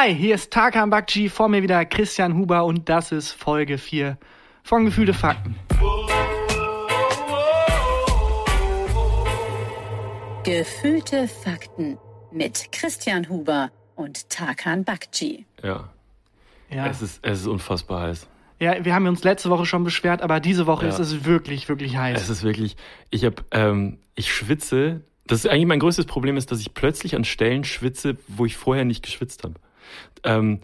Hi, hier ist Tarkan Bakci, vor mir wieder Christian Huber und das ist Folge 4 von Gefühlte Fakten. Gefühlte Fakten mit Christian Huber und Tarkan Bakci. Ja, Ja. Es, ist, es ist unfassbar heiß. ja, wir haben uns letzte Woche schon beschwert, aber diese Woche Ja. ist es wirklich, wirklich heiß. Es ist wirklich, ich habe, ähm, ich schwitze. Das ist eigentlich mein größtes Problem ist, dass ich plötzlich an Stellen schwitze, wo ich vorher nicht geschwitzt habe. Ähm,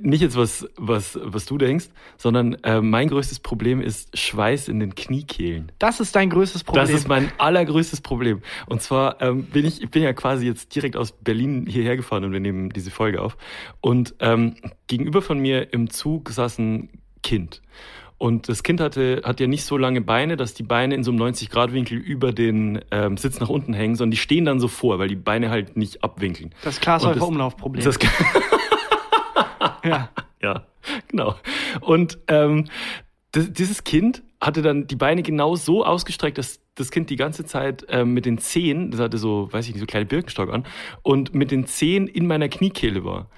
nicht jetzt was, was, was du denkst, sondern äh, mein größtes Problem ist Schweiß in den Kniekehlen. Das ist dein größtes Problem. Das ist mein allergrößtes Problem. Und zwar ähm, bin ich, ich bin ja quasi jetzt direkt aus Berlin hierher gefahren und wir nehmen diese Folge auf. Und ähm, gegenüber von mir im Zug saß ein Kind. Und das Kind hatte, hat ja nicht so lange Beine, dass die Beine in so einem 90-Grad-Winkel über den ähm, Sitz nach unten hängen, sondern die stehen dann so vor, weil die Beine halt nicht abwinkeln. das Glashäufer das- Umlaufproblem. Das, ja. ja, genau. Und ähm, das, dieses Kind hatte dann die Beine genau so ausgestreckt, dass das Kind die ganze Zeit ähm, mit den Zehen, das hatte so, weiß ich nicht, so kleine Birkenstock an, und mit den Zehen in meiner Kniekehle war.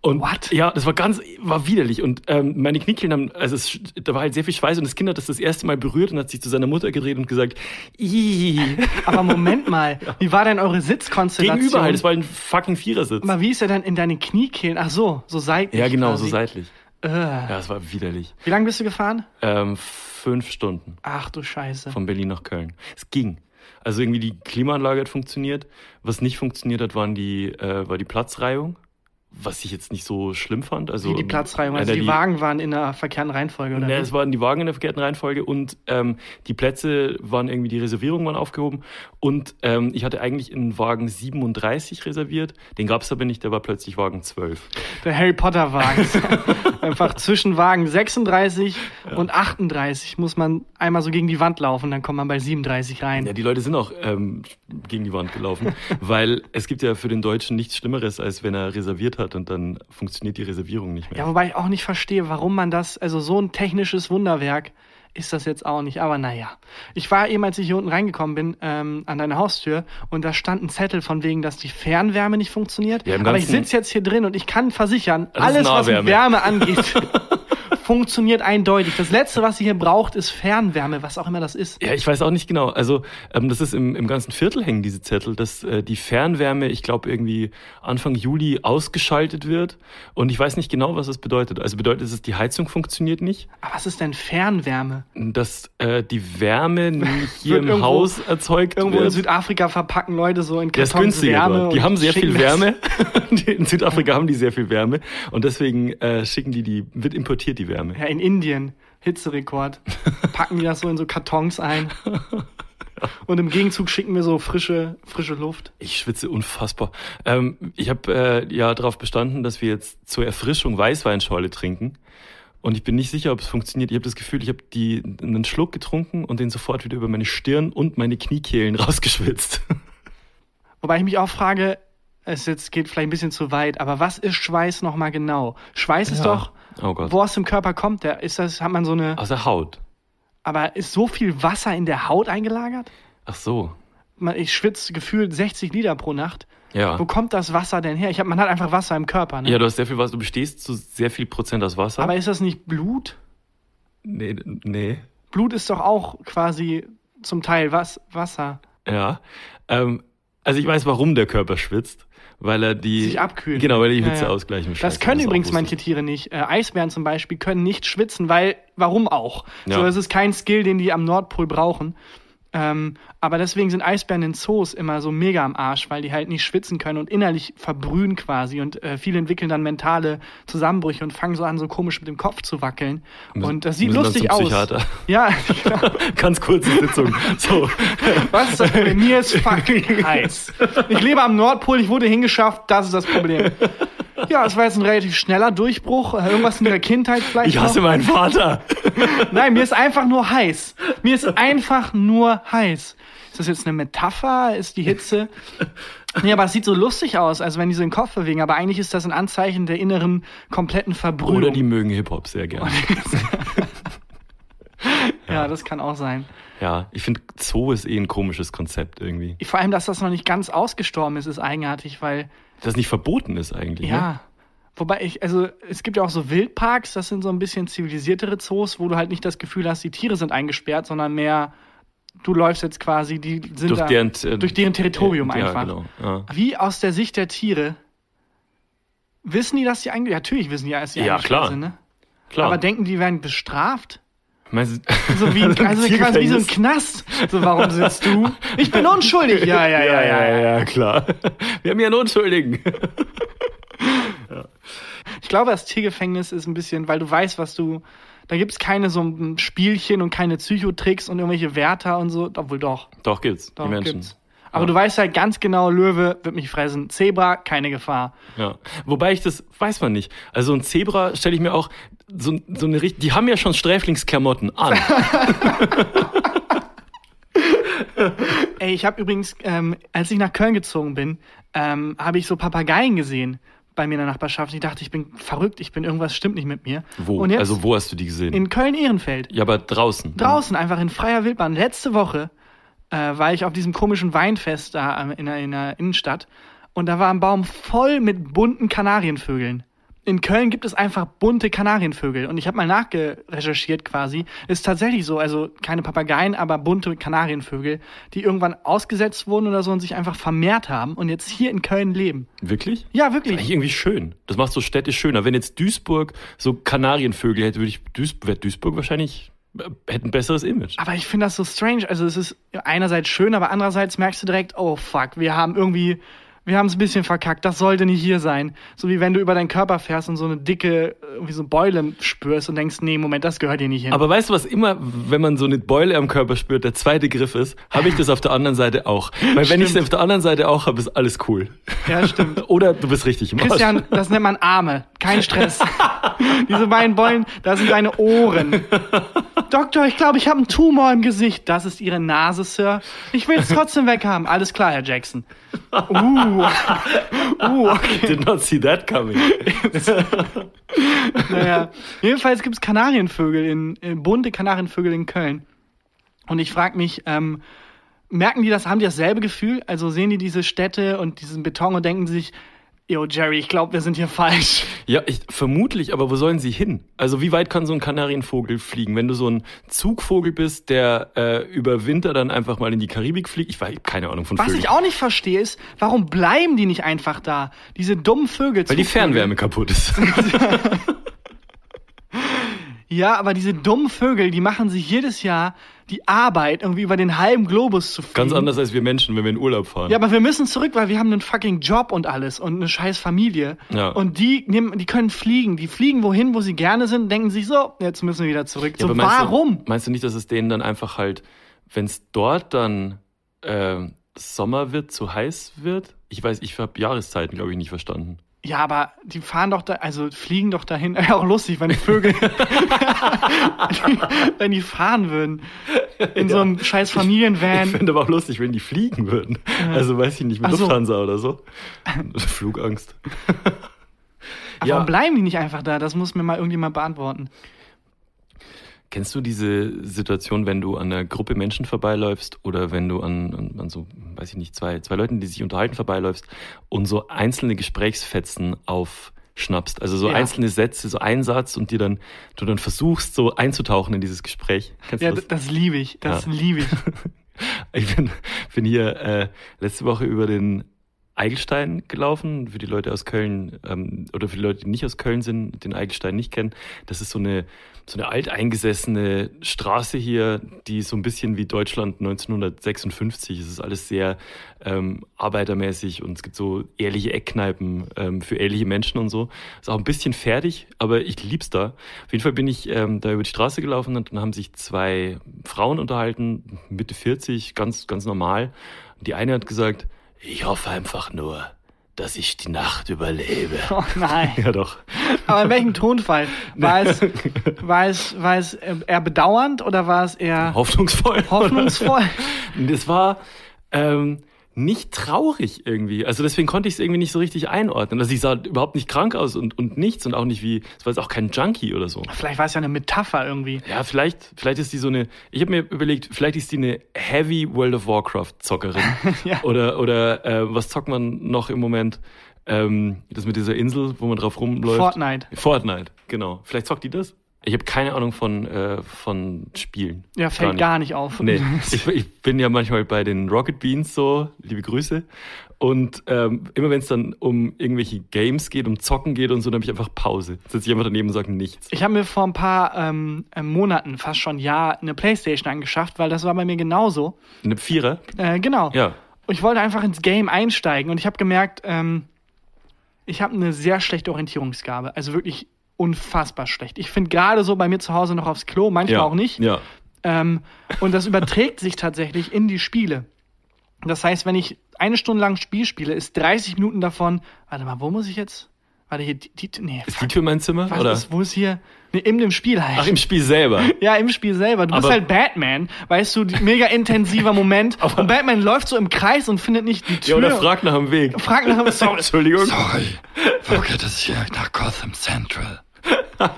Und What? ja, das war ganz, war widerlich. Und ähm, meine Kniekehlen haben, also es, da war halt sehr viel Schweiß und das Kind hat das das erste Mal berührt und hat sich zu seiner Mutter gedreht und gesagt, Ih. Aber Moment mal, wie war denn eure Sitzkonstellation? gegenüber halt, es war ein fucking Vierersitz. Mal, wie ist er denn in deine Kniekehlen? Ach so, so seitlich. Ja, genau, quasi. so seitlich. Äh. Ja, es war widerlich. Wie lange bist du gefahren? Ähm, fünf Stunden. Ach du Scheiße. von Berlin nach Köln. Es ging. Also irgendwie die Klimaanlage hat funktioniert. Was nicht funktioniert hat, waren die, äh, war die Platzreihung. Was ich jetzt nicht so schlimm fand. Also, Wie die Platzreihung. äh, Also die, die Wagen waren in der verkehrten Reihenfolge, oder? Ne, es waren die Wagen in der verkehrten Reihenfolge und ähm, die Plätze waren irgendwie, die Reservierungen waren aufgehoben. Und ähm, ich hatte eigentlich in Wagen 37 reserviert. Den gab es aber nicht, der war plötzlich Wagen 12. Der Harry Potter Wagen. Einfach zwischen Wagen 36 und 38 muss man einmal so gegen die Wand laufen, dann kommt man bei 37 rein. Ja, die Leute sind auch ähm, gegen die Wand gelaufen, weil es gibt ja für den Deutschen nichts Schlimmeres, als wenn er reserviert hat und dann funktioniert die Reservierung nicht mehr. Ja, wobei ich auch nicht verstehe, warum man das, also so ein technisches Wunderwerk ist das jetzt auch nicht. Aber naja. Ich war eben, als ich hier unten reingekommen bin, ähm, an deine Haustür und da stand ein Zettel von wegen, dass die Fernwärme nicht funktioniert. Ja, Aber ich sitze jetzt hier drin und ich kann versichern, alles, was Nahwärme. Wärme angeht, funktioniert eindeutig. Das Letzte, was ihr hier braucht, ist Fernwärme, was auch immer das ist. Ja, ich weiß auch nicht genau. Also ähm, das ist im, im ganzen Viertel hängen diese Zettel, dass äh, die Fernwärme, ich glaube irgendwie Anfang Juli ausgeschaltet wird. Und ich weiß nicht genau, was das bedeutet. Also bedeutet es, die Heizung funktioniert nicht, Aber was ist denn Fernwärme? dass äh, die Wärme nicht hier im irgendwo- Haus erzeugt Irgendwo in wird. Südafrika verpacken Leute so in Kartons günstiger Wärme. dort. Die haben sehr viel das- Wärme. In Südafrika haben die sehr viel Wärme. Und deswegen äh, schicken die die, wird importiert die Wärme. Ja, in Indien, Hitzerekord, packen die das so in so Kartons ein. Und im Gegenzug schicken wir so frische, frische Luft. Ich schwitze unfassbar. Ähm, ich habe äh, ja darauf bestanden, dass wir jetzt zur Erfrischung Weißweinschorle trinken. Und ich bin nicht sicher, ob es funktioniert. Ich habe das Gefühl, ich habe die einen Schluck getrunken und den sofort wieder über meine Stirn und meine Kniekehlen rausgeschwitzt. Wobei ich mich auch frage, es jetzt geht vielleicht ein bisschen zu weit, aber was ist Schweiß nochmal genau? Schweiß ist Ja. doch, Oh Gott. wo aus dem Körper kommt der? Ist das, hat man so eine, Aus der Haut. aber ist so viel Wasser in der Haut eingelagert? Ach so. Man- Ich schwitze gefühlt 60 Liter pro Nacht. Ja. Wo kommt das Wasser denn her? Ich hab, man hat einfach Wasser im Körper, ne? Ja, du hast sehr viel Wasser. Du bestehst zu sehr viel Prozent aus Wasser. aber ist das nicht Blut? nee, nee. Blut ist doch auch quasi zum Teil was, Wasser. Ja. Ähm, also ich weiß, warum der Körper schwitzt. Weil er die. Sich abkühlt. Genau, weil er die Hitze ja. ausgleichen Das Scheiße, können ist auch übrigens manche Tiere nicht. Äh, Eisbären zum Beispiel können nicht schwitzen, weil, warum auch? Ja. So, das ist kein Skill, den die am Nordpol brauchen. Ähm, aber deswegen sind Eisbären in Zoos immer so mega am Arsch, weil die halt nicht schwitzen können und innerlich verbrühen quasi. Und äh, viele entwickeln dann mentale Zusammenbrüche und fangen so an, so komisch mit dem Kopf zu wackeln. Müssen- und das sieht lustig aus. Ja, genau. Ganz kurze Sitzung. So. Was ist das Problem? Mir ist fucking heiß. Ich lebe am Nordpol, ich wurde hingeschafft, das ist das Problem. Ja, es war jetzt ein relativ schneller Durchbruch. Äh, Irgendwas in der Kindheit vielleicht. Ich hasse noch. meinen Vater. Nein, mir ist einfach nur heiß. Mir ist einfach nur heiß. Ist das jetzt eine Metapher? Ist die Hitze? Nee, aber es sieht so lustig aus, als wenn die so den Kopf bewegen. Aber eigentlich ist das ein Anzeichen der inneren kompletten Verbrühung. Oder die mögen Hip-Hop sehr gerne. ja, das kann auch sein. Ja, ich finde, Zoo ist eh ein komisches Konzept irgendwie. Vor allem, dass das noch nicht ganz ausgestorben ist, ist eigenartig, weil Das nicht verboten ist eigentlich. Ja. Ne? Wobei ich, also es gibt ja auch so Wildparks, das sind so ein bisschen zivilisiertere Zoos, wo du halt nicht das Gefühl hast, die Tiere sind eingesperrt, sondern mehr, du läufst jetzt quasi, die sind Durch da, deren, äh, durch deren Territorium ja, einfach. Genau. Ja. Wie aus der Sicht der Tiere, wissen die, dass die eingesperrt Ja, natürlich wissen die, dass die Ja, klar. sind, ne? Klar. Aber denken die werden bestraft? Meinst du- So wie, also quasi wie so ein? Knast. So, warum sitzt du? Ich bin unschuldig. Ja, ja, ja, ja. ja. ja, klar. Wir haben hier einen Unschuldigen. Ich glaube, das Tiergefängnis ist ein bisschen, weil du weißt, was du. Da gibt's keine so ein Spielchen und keine Psychotricks und irgendwelche Wärter und so. Obwohl doch. Doch, gibt's. doch die Menschen. Gibt's. Aber du weißt halt ganz genau, Löwe wird mich fressen. Zebra, keine Gefahr. Ja. Wobei ich das weiß man nicht. Also ein Zebra stelle ich mir auch so, so eine richtig. Die haben ja schon Sträflingsklamotten an. Ey, ich habe übrigens, ähm, als ich nach Köln gezogen bin, ähm, habe ich so Papageien gesehen bei mir in der Nachbarschaft. Ich dachte, ich bin verrückt, ich bin irgendwas stimmt nicht mit mir. Wo? Jetzt also wo hast du die gesehen? in Köln-Ehrenfeld. ja, aber draußen. Draußen, einfach in freier Wildbahn. Letzte Woche äh, war ich auf diesem komischen Weinfest da in der, in der Innenstadt und da war ein Baum voll mit bunten Kanarienvögeln. In Köln gibt es einfach bunte Kanarienvögel und ich habe mal nachgerecherchiert quasi. Ist tatsächlich so, also keine Papageien, aber bunte Kanarienvögel, die irgendwann ausgesetzt wurden oder so und sich einfach vermehrt haben und jetzt hier in Köln leben. Wirklich? Ja, wirklich. irgendwie schön. Das macht so Städte schöner. Wenn jetzt Duisburg so Kanarienvögel hätte, würde ich Duis wäre Duisburg wahrscheinlich äh, hätte ein besseres Image. Aber ich finde das so strange. Also es ist einerseits schön, aber andererseits merkst du direkt, oh fuck, wir haben irgendwie, wir haben es ein bisschen verkackt. Das sollte nicht hier sein. So wie wenn du über deinen Körper fährst und so eine dicke, irgendwie so Beule spürst und denkst, nee, Moment, das gehört hier nicht hin. Aber weißt du, was immer, wenn man so eine Beule am Körper spürt, der zweite Griff ist, habe ich das auf der anderen Seite auch. Weil wenn ich es Stimmt. auf der anderen Seite auch habe, ist alles cool. ja, stimmt. Oder du bist richtig im Arsch. Christian, das nennt man Arme. Kein Stress. Diese beiden Beulen, das sind deine Ohren. Doktor, ich glaube, ich habe einen Tumor im Gesicht. Das ist Ihre Nase, Sir. Ich will es trotzdem weghaben. Alles klar, Herr Jackson. Uh. Uh, okay. Did not see that coming. Naja. Jedenfalls gibt's Kanarienvögel in, in bunte Kanarienvögel in Köln. Und ich frage mich, ähm, merken die das, haben die dasselbe Gefühl? Also sehen die diese Städte und diesen Beton und denken sich, yo, Jerry, ich glaube, wir sind hier falsch. Ja, ich, vermutlich, aber wo sollen sie hin? Also wie weit kann so ein Kanarienvogel fliegen? Wenn du so ein Zugvogel bist, der äh, über Winter dann einfach mal in die Karibik fliegt, ich weiß keine Ahnung von Was Vögeln. ich auch nicht verstehe, ist, warum bleiben die nicht einfach da? Diese dummen Vögel. weil die. Fernwärme kaputt ist. Ja, aber diese dummen Vögel, die machen sich jedes Jahr die Arbeit, irgendwie über den halben Globus zu fliegen. Ganz anders als wir Menschen, wenn wir in Urlaub fahren. Ja, aber wir müssen zurück, weil wir haben einen fucking Job und alles und eine scheiß Familie. Ja. Und die nehmen, die können fliegen. Die fliegen wohin, wo sie gerne sind, denken sich so, jetzt müssen wir wieder zurück. Ja, so, meinst warum? Du, meinst du nicht, dass es denen dann einfach halt, wenn es dort dann äh, Sommer wird, zu heiß wird? Ich weiß, ich habe Jahreszeiten, glaube ich, nicht verstanden. Ja, aber die fahren doch da, also fliegen doch dahin. Ja, auch lustig, wenn die Vögel, wenn die fahren würden. In so einem scheiß Ich Familienvan. finde aber auch lustig, wenn die fliegen würden. Also weiß ich nicht, mit Ach so. Lufthansa oder so. Flugangst. Aber warum bleiben die nicht einfach da? Das muss mir mal irgendjemand beantworten. Kennst du diese Situation, wenn du an einer Gruppe Menschen vorbeiläufst oder wenn du an, an, an so, weiß ich nicht, zwei, zwei Leuten, die sich unterhalten, vorbeiläufst und so einzelne Gesprächsfetzen aufschnappst? Also so Ja. einzelne Sätze, so ein Satz und dir dann, du dann versuchst, so einzutauchen in dieses Gespräch. Kennst Ja, das? das liebe ich. Das Ja. liebe ich. Ich bin, bin hier äh, letzte Woche über den Eigelstein gelaufen. Für die Leute aus Köln ähm, oder für die Leute, die nicht aus Köln sind, den Eigelstein nicht kennen. Das ist so eine so eine alteingesessene Straße hier, die so ein bisschen wie Deutschland 1956. Es ist alles sehr ähm, arbeitermäßig und es gibt so ehrliche Eckkneipen ähm, für ehrliche Menschen und so. Ist auch ein bisschen fertig, aber ich lieb's da. Auf jeden Fall bin ich ähm, da über die Straße gelaufen und dann haben sich zwei Frauen unterhalten, Mitte 40, ganz, ganz normal. Und die eine hat gesagt, ich hoffe einfach nur, dass ich die Nacht überlebe. Oh nein. Ja, doch. Aber in welchem Tonfall? War es, war es, war es eher bedauernd oder war es eher Hoffnungsvoll. hoffnungsvoll? Das war ähm, nicht traurig irgendwie. Also deswegen konnte ich es irgendwie nicht so richtig einordnen. Also ich sah überhaupt nicht krank aus und, und nichts und auch nicht wie, es war jetzt auch kein Junkie oder so. Vielleicht war es ja eine Metapher irgendwie. Ja, vielleicht, vielleicht ist die so eine, ich habe mir überlegt, vielleicht ist die eine Heavy World of Warcraft Zockerin. Ja. Oder, oder äh, was zockt man noch im Moment? ähm, das mit dieser Insel, wo man drauf rumläuft. Fortnite. Fortnite, genau. Vielleicht zockt die das? Ich habe keine Ahnung von, äh, von Spielen. Ja, fällt gar nicht, auf. Nee, ich, ich bin ja manchmal bei den Rocket Beans so, liebe Grüße. Und ähm, immer wenn es dann um irgendwelche Games geht, um Zocken geht und so, dann habe ich einfach Pause. Sitze ich einfach daneben und sage nichts. Ich habe mir vor ein paar ähm, äh, Monaten, fast schon Jahr, eine Playstation angeschafft, weil das war bei mir genauso. Eine Vierer? Äh, genau. Ja. Und ich wollte einfach ins Game einsteigen und ich habe gemerkt, ähm, ich habe eine sehr schlechte Orientierungsgabe. Also wirklich unfassbar schlecht. Ich finde gerade so bei mir zu Hause noch aufs Klo, manchmal ja. auch nicht. Ja. Ähm, und das überträgt sich tatsächlich in die Spiele. Das heißt, wenn ich eine Stunde lang Spiel spiele, ist 30 Minuten davon. Warte mal, wo muss ich jetzt? Warte hier, die, die nee. Ist die Tür mein Zimmer? Was oder? ist, wo ist hier? Nee, in dem Spiel halt. Ach, im Spiel selber. Ja, im Spiel selber. Du bist Aber- halt Batman, weißt du, mega intensiver Moment. und Batman läuft so im Kreis und findet nicht die Ja, Tür. oder fragt nach dem Weg. Fragt nach dem Sorry. Entschuldigung. Sorry, wo geht es hier nach Gotham Central?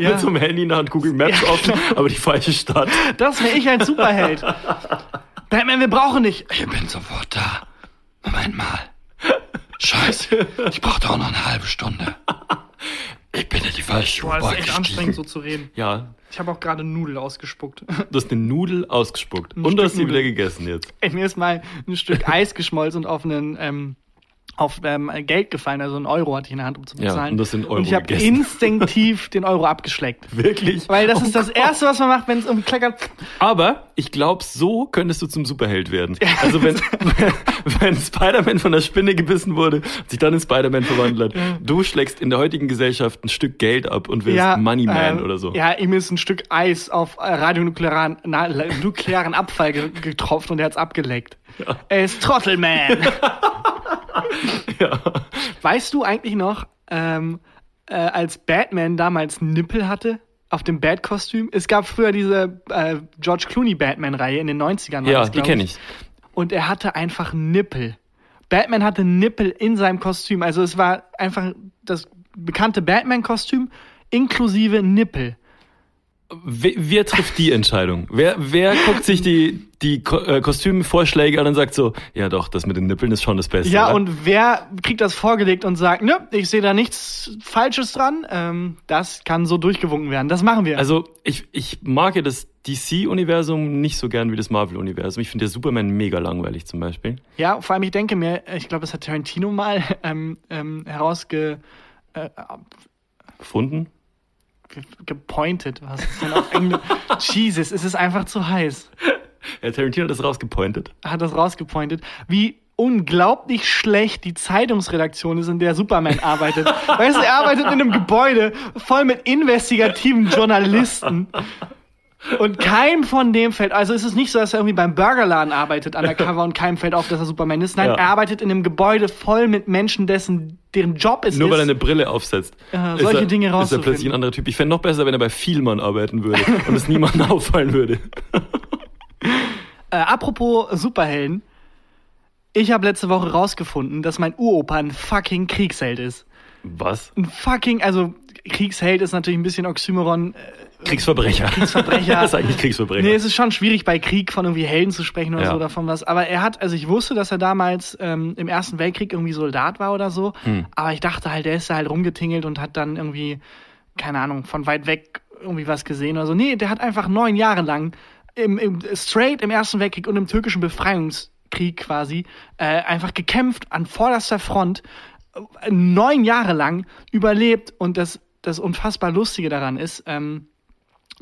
Ja. Mit so einem Handy nach Google Maps Ja, offen, aber die falsche Stadt. Das wäre ich als Superheld. Batman, wir brauchen dich. Ich bin sofort da. Moment mal. Scheiße, ich brauche doch noch eine halbe Stunde. Ich bin in die falsche Boah, ist echt anstrengend, so zu reden. Ja, Ich habe auch gerade Nudel ausgespuckt. du hast eine Nudel ausgespuckt. Ein und du hast sie Stück wieder Nudel. gegessen jetzt. Ey, mir ist mal ein Stück Eis geschmolzen und auf einen ähm, auf ähm, Geld gefallen, also einen Euro hatte ich in der Hand, um zu Ja, bezahlen. und das sind Euro Und ich habe instinktiv den Euro abgeschleckt. Wirklich? Weil das ist das Erste, was man macht, wenn es um Kleckern... Aber ich glaube, so könntest du zum Superheld werden. Also wenn, wenn Spider-Man von der Spinne gebissen wurde und sich dann in Spider-Man verwandelt hat, du schlägst in der heutigen Gesellschaft ein Stück Geld ab und wirst Moneyman ähm, oder so. Ja, ihm ist ein Stück Eis auf äh, radionuklearen na, nuklearen Abfall ge getropft und er hat's abgeleckt. Er ist Trottelman. Ja. Weißt du eigentlich noch, ähm, äh, als Batman damals Nippel hatte auf dem Bat-Kostüm? Es gab früher diese äh, George Clooney Batman-Reihe in den 90ern. war Ja, das, die kenne ich. Und er hatte einfach Nippel. Batman hatte Nippel in seinem Kostüm. Also es war einfach das bekannte Batman-Kostüm inklusive Nippel. Wer, wer trifft die Entscheidung? Wer, wer guckt sich die, die Ko äh, Kostümvorschläge an und sagt so, ja doch, das mit den Nippeln ist schon das Beste. Ja, oder? und wer kriegt das vorgelegt und sagt, nö, ich sehe da nichts Falsches dran, ähm, das kann so durchgewunken werden. Das machen wir. Also ich, ich mag ja das DC-Universum nicht so gern wie das Marvel-Universum. Ich finde der Superman mega langweilig zum Beispiel. ja, vor allem, ich denke mir, ich glaube, das hat Tarantino mal ähm, ähm, herausge... Äh, Gefunden? Ge- gepointet. Was ist denn auf Englisch? Jesus, es ist einfach zu heiß. Ja, Tarantino hat das rausgepointet. Hat das rausgepointet. Wie unglaublich schlecht die Zeitungsredaktion ist, in der Superman arbeitet. weißt du, er arbeitet in einem Gebäude voll mit investigativen Journalisten. Und keinem von dem fällt, also es ist nicht so, dass er irgendwie beim Burgerladen arbeitet undercover und keinem fällt auf, dass er Superman ist. Nein, Ja. er arbeitet in einem Gebäude voll mit Menschen, dessen, deren Job es Nur ist. weil er eine Brille aufsetzt. Ja, solche er, Dinge Ist er plötzlich ein anderer Typ. Ich fände noch besser, wenn er bei Vielmann arbeiten würde und es niemandem auffallen würde. Äh, apropos Superhelden. Ich habe letzte Woche rausgefunden, dass mein Uropa ein fucking Kriegsheld ist. Was? Ein fucking, also Kriegsheld ist natürlich ein bisschen Oxymoron. Äh, Kriegsverbrecher. Kriegsverbrecher. das ist eigentlich Kriegsverbrecher. Nee, es ist schon schwierig bei Krieg von irgendwie Helden zu sprechen oder Ja. so davon was. Aber er hat, also ich wusste, dass er damals ähm, im Ersten Weltkrieg irgendwie Soldat war oder so. Hm. Aber ich dachte halt, der ist da halt rumgetingelt und hat dann irgendwie, keine Ahnung, von weit weg irgendwie was gesehen oder so. Nee, der hat einfach neun Jahre lang im, im straight im Ersten Weltkrieg und im türkischen Befreiungskrieg quasi äh, einfach gekämpft an vorderster Front äh, neun Jahre lang überlebt und das das unfassbar Lustige daran ist, ähm,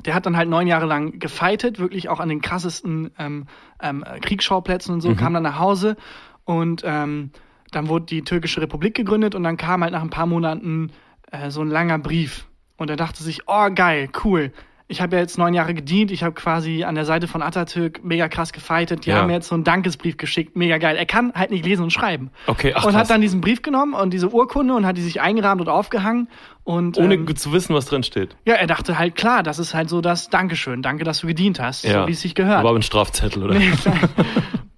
der hat dann halt neun Jahre lang gefightet, wirklich auch an den krassesten ähm, ähm, Kriegsschauplätzen und so, kam dann nach Hause und ähm, dann wurde die türkische Republik gegründet und dann kam halt nach ein paar Monaten äh, so ein langer Brief und er dachte sich, oh geil, cool. Ich habe ja jetzt neun Jahre gedient, ich habe quasi an der Seite von Atatürk mega krass gefightet, die Ja. haben mir jetzt so einen Dankesbrief geschickt, mega geil. Er kann halt nicht lesen und schreiben. Okay, ach, und krass. hat dann diesen Brief genommen und diese Urkunde und hat die sich eingerahmt und aufgehangen und Ohne ähm, zu wissen, was drin steht. ja, er dachte halt, klar, das ist halt so das Dankeschön, danke, dass du gedient hast, so wie es sich gehört. Aber ein Strafzettel, oder?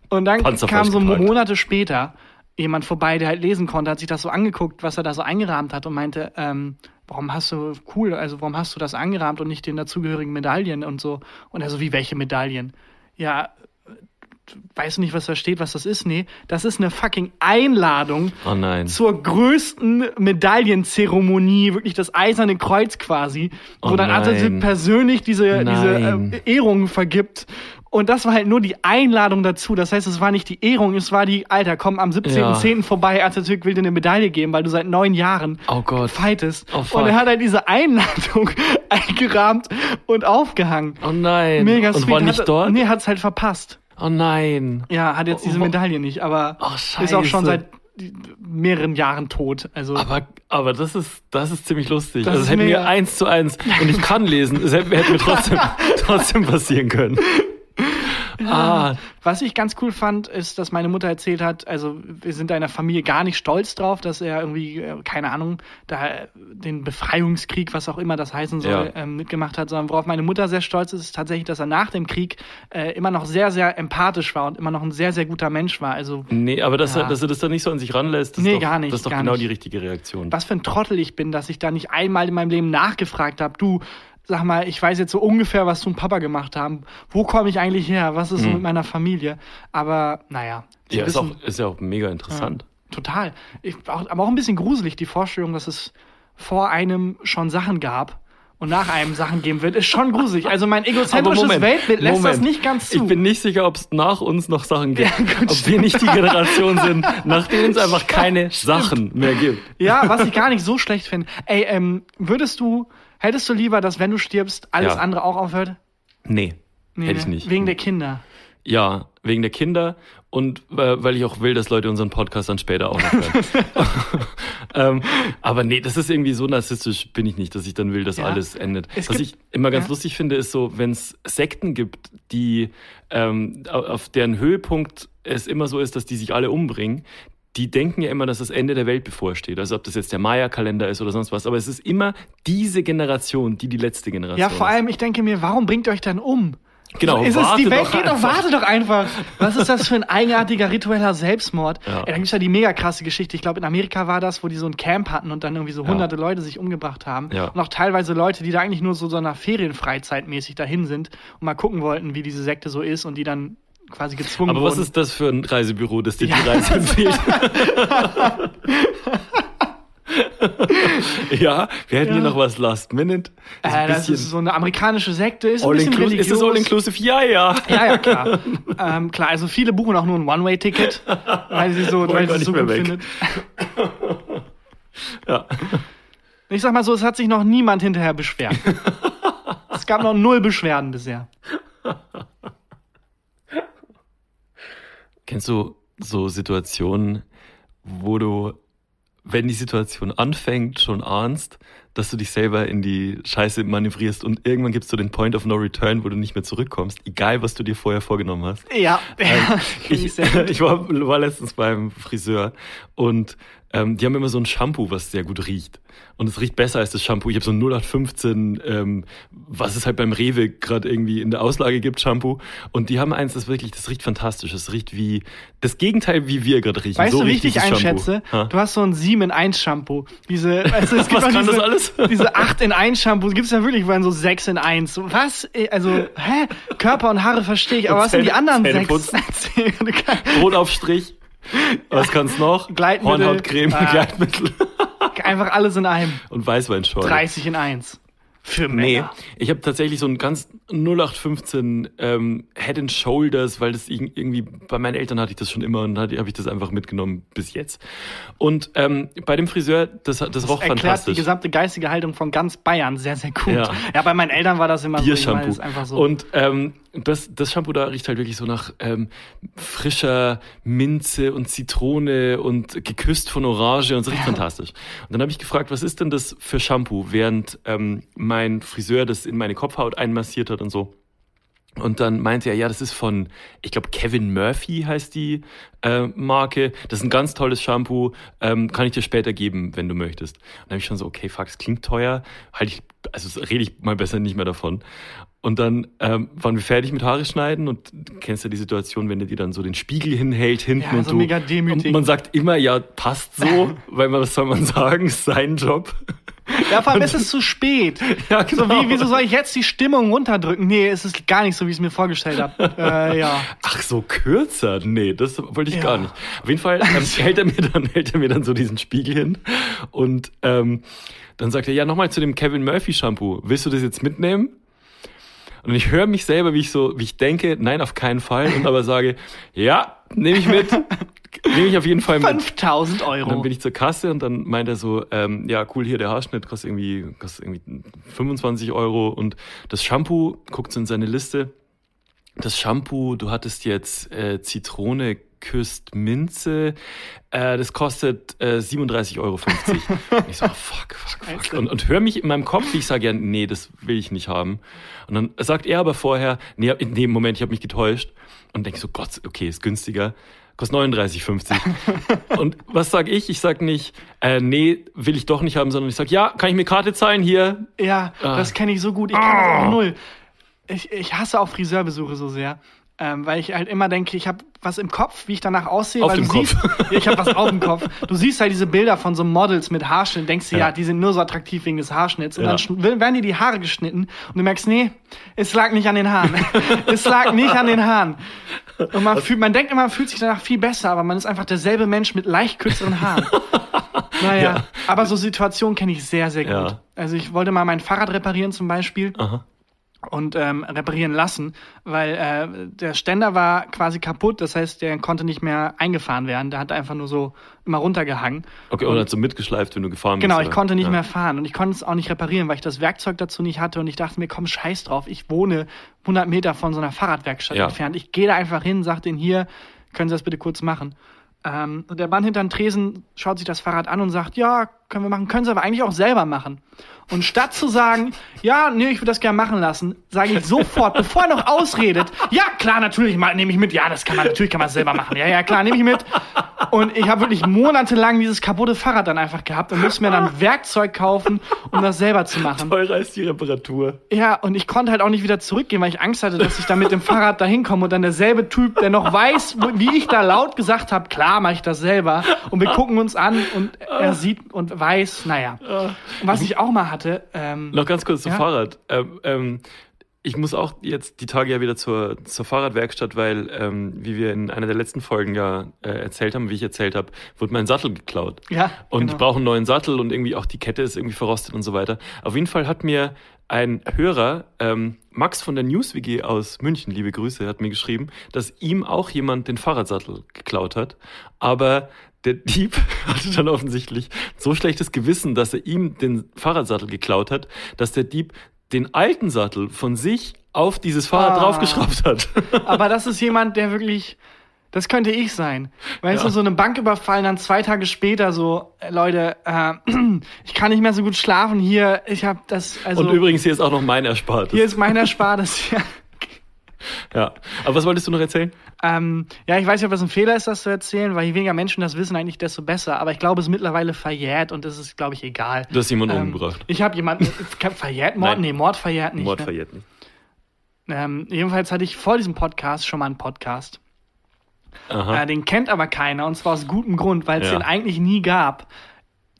und dann kam so geparkt. Monate später jemand vorbei, der halt lesen konnte, hat sich das so angeguckt, was er da so eingerahmt hat und meinte, ähm, warum hast du, cool, also warum hast du das angerahmt und nicht den dazugehörigen Medaillen und so. Und er so, wie welche Medaillen? Ja, weißt du nicht, was da steht, was das ist? Nee, das ist eine fucking Einladung Oh zur größten Medaillenzeremonie, wirklich das eiserne Kreuz quasi, wo Oh dann. Atatürk persönlich diese, diese äh, Ehrungen vergibt. Und das war halt nur die Einladung dazu. Das heißt, es war nicht die Ehrung, es war die, Alter, komm am 17.10. vorbei, Atatürk will dir eine Medaille geben, weil du seit neun Jahren Oh Gott. fightest. Oh, fuck. und er hat halt diese Einladung eingerahmt und aufgehangen. Oh nein. Mega Und war nicht hat, dort? Nee, hat's halt verpasst. Oh nein. Ja, hat jetzt diese Oh, Medaille nicht, aber Oh, ist auch schon seit mehreren Jahren tot. Also Aber, aber das ist, das ist ziemlich lustig. Das also es hätte mir eins zu eins, und ich kann lesen, es hätte, hätte mir trotzdem, trotzdem passieren können. Ah, Was ich ganz cool fand, ist, dass meine Mutter erzählt hat, also wir sind da in der Familie gar nicht stolz drauf, dass er irgendwie, äh, keine Ahnung, da äh, den Befreiungskrieg, was auch immer das heißen soll, Ja. ähm, mitgemacht hat, sondern worauf meine Mutter sehr stolz ist, ist tatsächlich, dass er nach dem Krieg äh, immer noch sehr, sehr empathisch war und immer noch ein sehr, sehr guter Mensch war. Also nee, aber dass, Ja. er, dass er das dann nicht so an sich ranlässt, das Nee, ist doch, gar nicht, das ist doch genau nicht. die richtige Reaktion. was für ein Trottel ich bin, dass ich da nicht einmal in meinem Leben nachgefragt habe, du, sag mal, ich weiß jetzt so ungefähr, was du und Papa gemacht haben. Wo komme ich eigentlich her? Was ist so mit meiner Familie? Aber naja. Mhm. Ja, ist, auch, ist ja auch mega interessant. Total. Ich, auch, aber auch ein bisschen gruselig, die Vorstellung, dass es vor einem schon Sachen gab und nach einem Sachen geben wird, ist schon gruselig. Also mein egozentrisches Weltbild lässt das nicht ganz zu. Ich bin nicht sicher, ob es nach uns noch Sachen gibt. Ja, gut, ob wir nicht die Generation sind, nach denen es einfach keine Sachen mehr gibt. ja, was ich gar nicht so schlecht finde. Ey, ähm, würdest du, hättest du lieber, dass wenn du stirbst, alles Ja. andere auch aufhört? Nee, Nee, hätte ich ne? nicht. Wegen der Kinder. Ja, wegen der Kinder und äh, weil ich auch will, dass Leute unseren Podcast dann später auch noch hören. ähm, aber nee, das ist irgendwie so narzisstisch bin ich nicht, dass ich dann will, dass Ja. alles endet. Es Was gibt- ich immer ganz ja. lustig finde, ist so, wenn es Sekten gibt, die ähm, au- auf deren Höhepunkt es immer so ist, dass die sich alle umbringen. Die denken ja immer, dass das Ende der Welt bevorsteht. Also ob das jetzt der Maya-Kalender ist oder sonst was. Aber es ist immer diese Generation, die die letzte Generation Ja, vor ist. allem, ich denke mir, warum bringt ihr euch dann um? Genau, ist es, warte die Welt doch geht doch, einfach. warte doch einfach. Was ist das für ein eigenartiger ritueller Selbstmord? Ja. Da gibt's ja die mega krasse Geschichte. Ich glaube, in Amerika war das, wo die so ein Camp hatten und dann irgendwie so hunderte Leute sich umgebracht haben. Ja. Und auch teilweise Leute, die da eigentlich nur so, so einer Ferienfreizeit mäßig dahin sind und mal gucken wollten, wie diese Sekte so ist und die dann quasi gezwungen Aber wurden. was ist das für ein Reisebüro, das dir die Reise empfiehlt? ja, wir hätten hier noch was Last Minute. Ein äh, das bisschen ist so eine amerikanische Sekte, ist ein all bisschen inclusive. Ist religiös. es all inclusive? Ja, ja. Ja, ja, klar. ähm, klar, also viele buchen auch nur ein One-Way-Ticket, weil sie so, weil sie es so gut weg. findet. ja. Ich sag mal so, es hat sich noch niemand hinterher beschwert. es gab noch null Beschwerden bisher. Kennst du so Situationen, wo du, wenn die Situation anfängt, schon ahnst, dass du dich selber in die Scheiße manövrierst und irgendwann gibst du den Point of No Return, wo du nicht mehr zurückkommst, egal was du dir vorher vorgenommen hast. Ja, Ähm, ich, ich war, war letztens beim Friseur und ähm, die haben immer so ein Shampoo, was sehr gut riecht. Und es riecht besser als das Shampoo. Ich habe so ein 0815, ähm, was es halt beim Rewe gerade irgendwie in der Auslage gibt, Shampoo. Und die haben eins, das wirklich, das riecht fantastisch. Das riecht wie das Gegenteil, wie wir gerade riechen. Weißt so du, wie ich dich einschätze? Ha? Du hast so ein 7 in 1 Shampoo. Diese, du, es gibt Was kann diese, das alles? diese 8 in 1 Shampoo, gibt's ja wirklich, waren so 6 in 1. So, Was? Äh, Also, hä? Körper und Haare verstehe ich, aber Und was sind die Zähne- anderen Zähne 6? putzen. Brotaufstrich. Was kann's noch? Gleitmittel. Hornhautcreme, Ah. Gleitmittel Einfach alles in einem. und Weißweinschorle. 30 in 1. Für Nee, Männer. ich habe tatsächlich so ein ganz 0815 ähm, Head and Shoulders, weil das irg- irgendwie bei meinen Eltern hatte ich das schon immer und habe ich das einfach mitgenommen bis jetzt. Und ähm, bei dem Friseur, das, das roch erklärt die fantastisch. gesamte geistige Haltung von ganz Bayern sehr, sehr gut. Ja. Ja, bei meinen Eltern war das immer so. ich meine, das einfach so. Und ähm, das, das Shampoo da riecht halt wirklich so nach ähm, frischer Minze und Zitrone und geküsst von Orange und so riecht fantastisch. Und dann habe ich gefragt, was ist denn das für Shampoo, während ähm, mein Friseur das in meine Kopfhaut einmassiert hat und so. Und dann meinte er, ja, das ist von, ich glaube, Kevin Murphy heißt die äh, Marke. Das ist ein ganz tolles Shampoo. Ähm, kann ich dir später geben, wenn du möchtest. Und dann habe ich schon so, okay, fuck, es klingt teuer. Halt ich, also rede ich mal besser nicht mehr davon. Und dann ähm, waren wir fertig mit Haare schneiden und du kennst ja die Situation, wenn der dir dann so den Spiegel hinhält hinten Ja, und so du mega demütig. und man sagt immer ja passt so, weil man was soll man sagen, ist sein Job. Ja, vor allem ist es zu spät. Ja, So genau. wie, wieso soll ich jetzt die Stimmung runterdrücken? Nee, es ist gar nicht so, wie ich es mir vorgestellt habe. Äh, ja. Ach so kürzer? Nee, das wollte ich Ja. gar nicht. Auf jeden Fall ähm, hält er mir dann hält er mir dann so diesen Spiegel hin und ähm, dann sagt er ja nochmal zu dem Kevin Murphy Shampoo. Willst du das jetzt mitnehmen? Und ich höre mich selber, wie ich so, wie ich denke, nein, auf keinen Fall. Und aber sage, ja, nehme ich mit. Nehme ich auf jeden Fall mit. 5000 Und dann Euro. bin ich zur Kasse und dann meint er so, ähm, ja, cool, hier der Haarschnitt kostet irgendwie, kostet irgendwie 25 Euro und das Shampoo, guckt so in seine Liste, das Shampoo, du hattest jetzt äh, Zitrone küsst Minze, äh, das kostet äh, 37,50 Euro. Und ich so, oh, fuck, fuck, fuck. Und, und höre mich in meinem Kopf, wie ich sage, ja, nee, das will ich nicht haben. Und dann sagt er aber vorher, nee, in dem Moment, ich habe mich getäuscht. Und denke so, Gott, okay, ist günstiger. Kostet 39,50. und was sag ich? Ich sag nicht, äh, nee, will ich doch nicht haben, sondern ich sag, ja, kann ich mir Karte zahlen hier? Ja, Ah. das kenne ich so gut. Ich kenne das auch null. Ich, ich hasse auch Friseurbesuche so sehr. Ähm, weil ich halt immer denke, ich habe was im Kopf, wie ich danach aussehe. Auf weil dem du Kopf. Siehst, ich habe was auf dem Kopf. Du siehst halt diese Bilder von so Models mit Haarschnitt, denkst dir, ja. Ja. die sind nur so attraktiv wegen des Haarschnitts. Und Ja. dann werden dir die Haare geschnitten und du merkst, nee, es lag nicht an den Haaren. es lag nicht an den Haaren. Und man, fühlt, man denkt immer, man fühlt sich danach viel besser, aber man ist einfach derselbe Mensch mit leicht kürzeren Haaren. Naja, Ja. aber so Situationen kenne ich sehr, sehr gut. Also ich wollte mal mein Fahrrad reparieren zum Beispiel Aha. Und ähm, reparieren lassen, weil äh, der Ständer war quasi kaputt, das heißt, der konnte nicht mehr eingefahren werden, der hat einfach nur so immer runtergehangen. Okay, und hat so mitgeschleift, wenn du gefahren Genau, bist. ich oder? konnte nicht ja. mehr fahren und ich konnte es auch nicht reparieren, weil ich das Werkzeug dazu nicht hatte und ich dachte mir, komm, scheiß drauf, ich wohne 100 Meter von so einer Fahrradwerkstatt Ja. entfernt. Ich gehe da einfach hin, sag denen hier, können Sie das bitte kurz machen. Ähm, und der Mann hinter dem Tresen schaut sich das Fahrrad an und sagt, ja, können wir machen, können Sie aber eigentlich auch selber machen. Und statt zu sagen, ja, nee, ich würde das gerne machen lassen, sage ich sofort, bevor er noch ausredet, ja, klar, natürlich, nehme ich mit, ja, das kann man, natürlich kann man es selber machen, ja, ja, klar, nehme ich mit. Und ich habe wirklich monatelang dieses kaputte Fahrrad dann einfach gehabt und musste mir dann Werkzeug kaufen, um das selber zu machen. Teurer ist die Reparatur. Ja, und ich konnte halt auch nicht wieder zurückgehen, weil ich Angst hatte, dass ich dann mit dem Fahrrad dahin komme und dann derselbe Typ, der noch weiß, wie ich da laut gesagt habe, klar mache ich das selber. Und wir gucken uns an und er sieht und weiß, naja. Und was ich auch mal hatte, ähm, Noch ganz kurz zum Ja? Fahrrad. Ähm, ähm, ich muss auch jetzt die Tage ja wieder zur, zur Fahrradwerkstatt, weil, ähm, wie wir in einer der letzten Folgen ja äh, erzählt haben, wie ich erzählt habe, wurde mein Sattel geklaut. Ja, Und genau. ich brauche einen neuen Sattel und irgendwie auch die Kette ist irgendwie verrostet und so weiter. Auf jeden Fall hat mir ein Hörer, ähm, Max von der News WG aus München, liebe Grüße, hat mir geschrieben, dass ihm auch jemand den Fahrradsattel geklaut hat. Aber der Dieb hatte dann offensichtlich so schlechtes Gewissen, dass er ihm den Fahrradsattel geklaut hat, dass der Dieb den alten Sattel von sich auf dieses Fahrrad Ah. draufgeschraubt hat. aber das ist jemand, der wirklich, das könnte ich sein. Weißt Ja. du, so eine Bank überfallen, dann zwei Tage später so, äh, Leute, äh, ich kann nicht mehr so gut schlafen hier, ich habe das, also und übrigens, hier ist auch noch mein Erspartes. hier ist mein Erspartes. Ja. ja. Aber was wolltest du noch erzählen? Ähm, ja, ich weiß nicht, ob das ein Fehler ist, das zu erzählen, weil je weniger Menschen das wissen, eigentlich desto besser. Aber ich glaube, es ist mittlerweile verjährt und es ist, glaube ich, egal. Du hast jemanden Ähm, umgebracht. Ich habe jemanden verjährt, Mord, Nein. nee, Mord verjährt nicht. Mord ne? verjährt nicht. ähm, jedenfalls hatte ich vor diesem Podcast schon mal einen Podcast. Aha. Äh, den kennt aber keiner und zwar aus gutem Grund, weil es Ja. den eigentlich nie gab.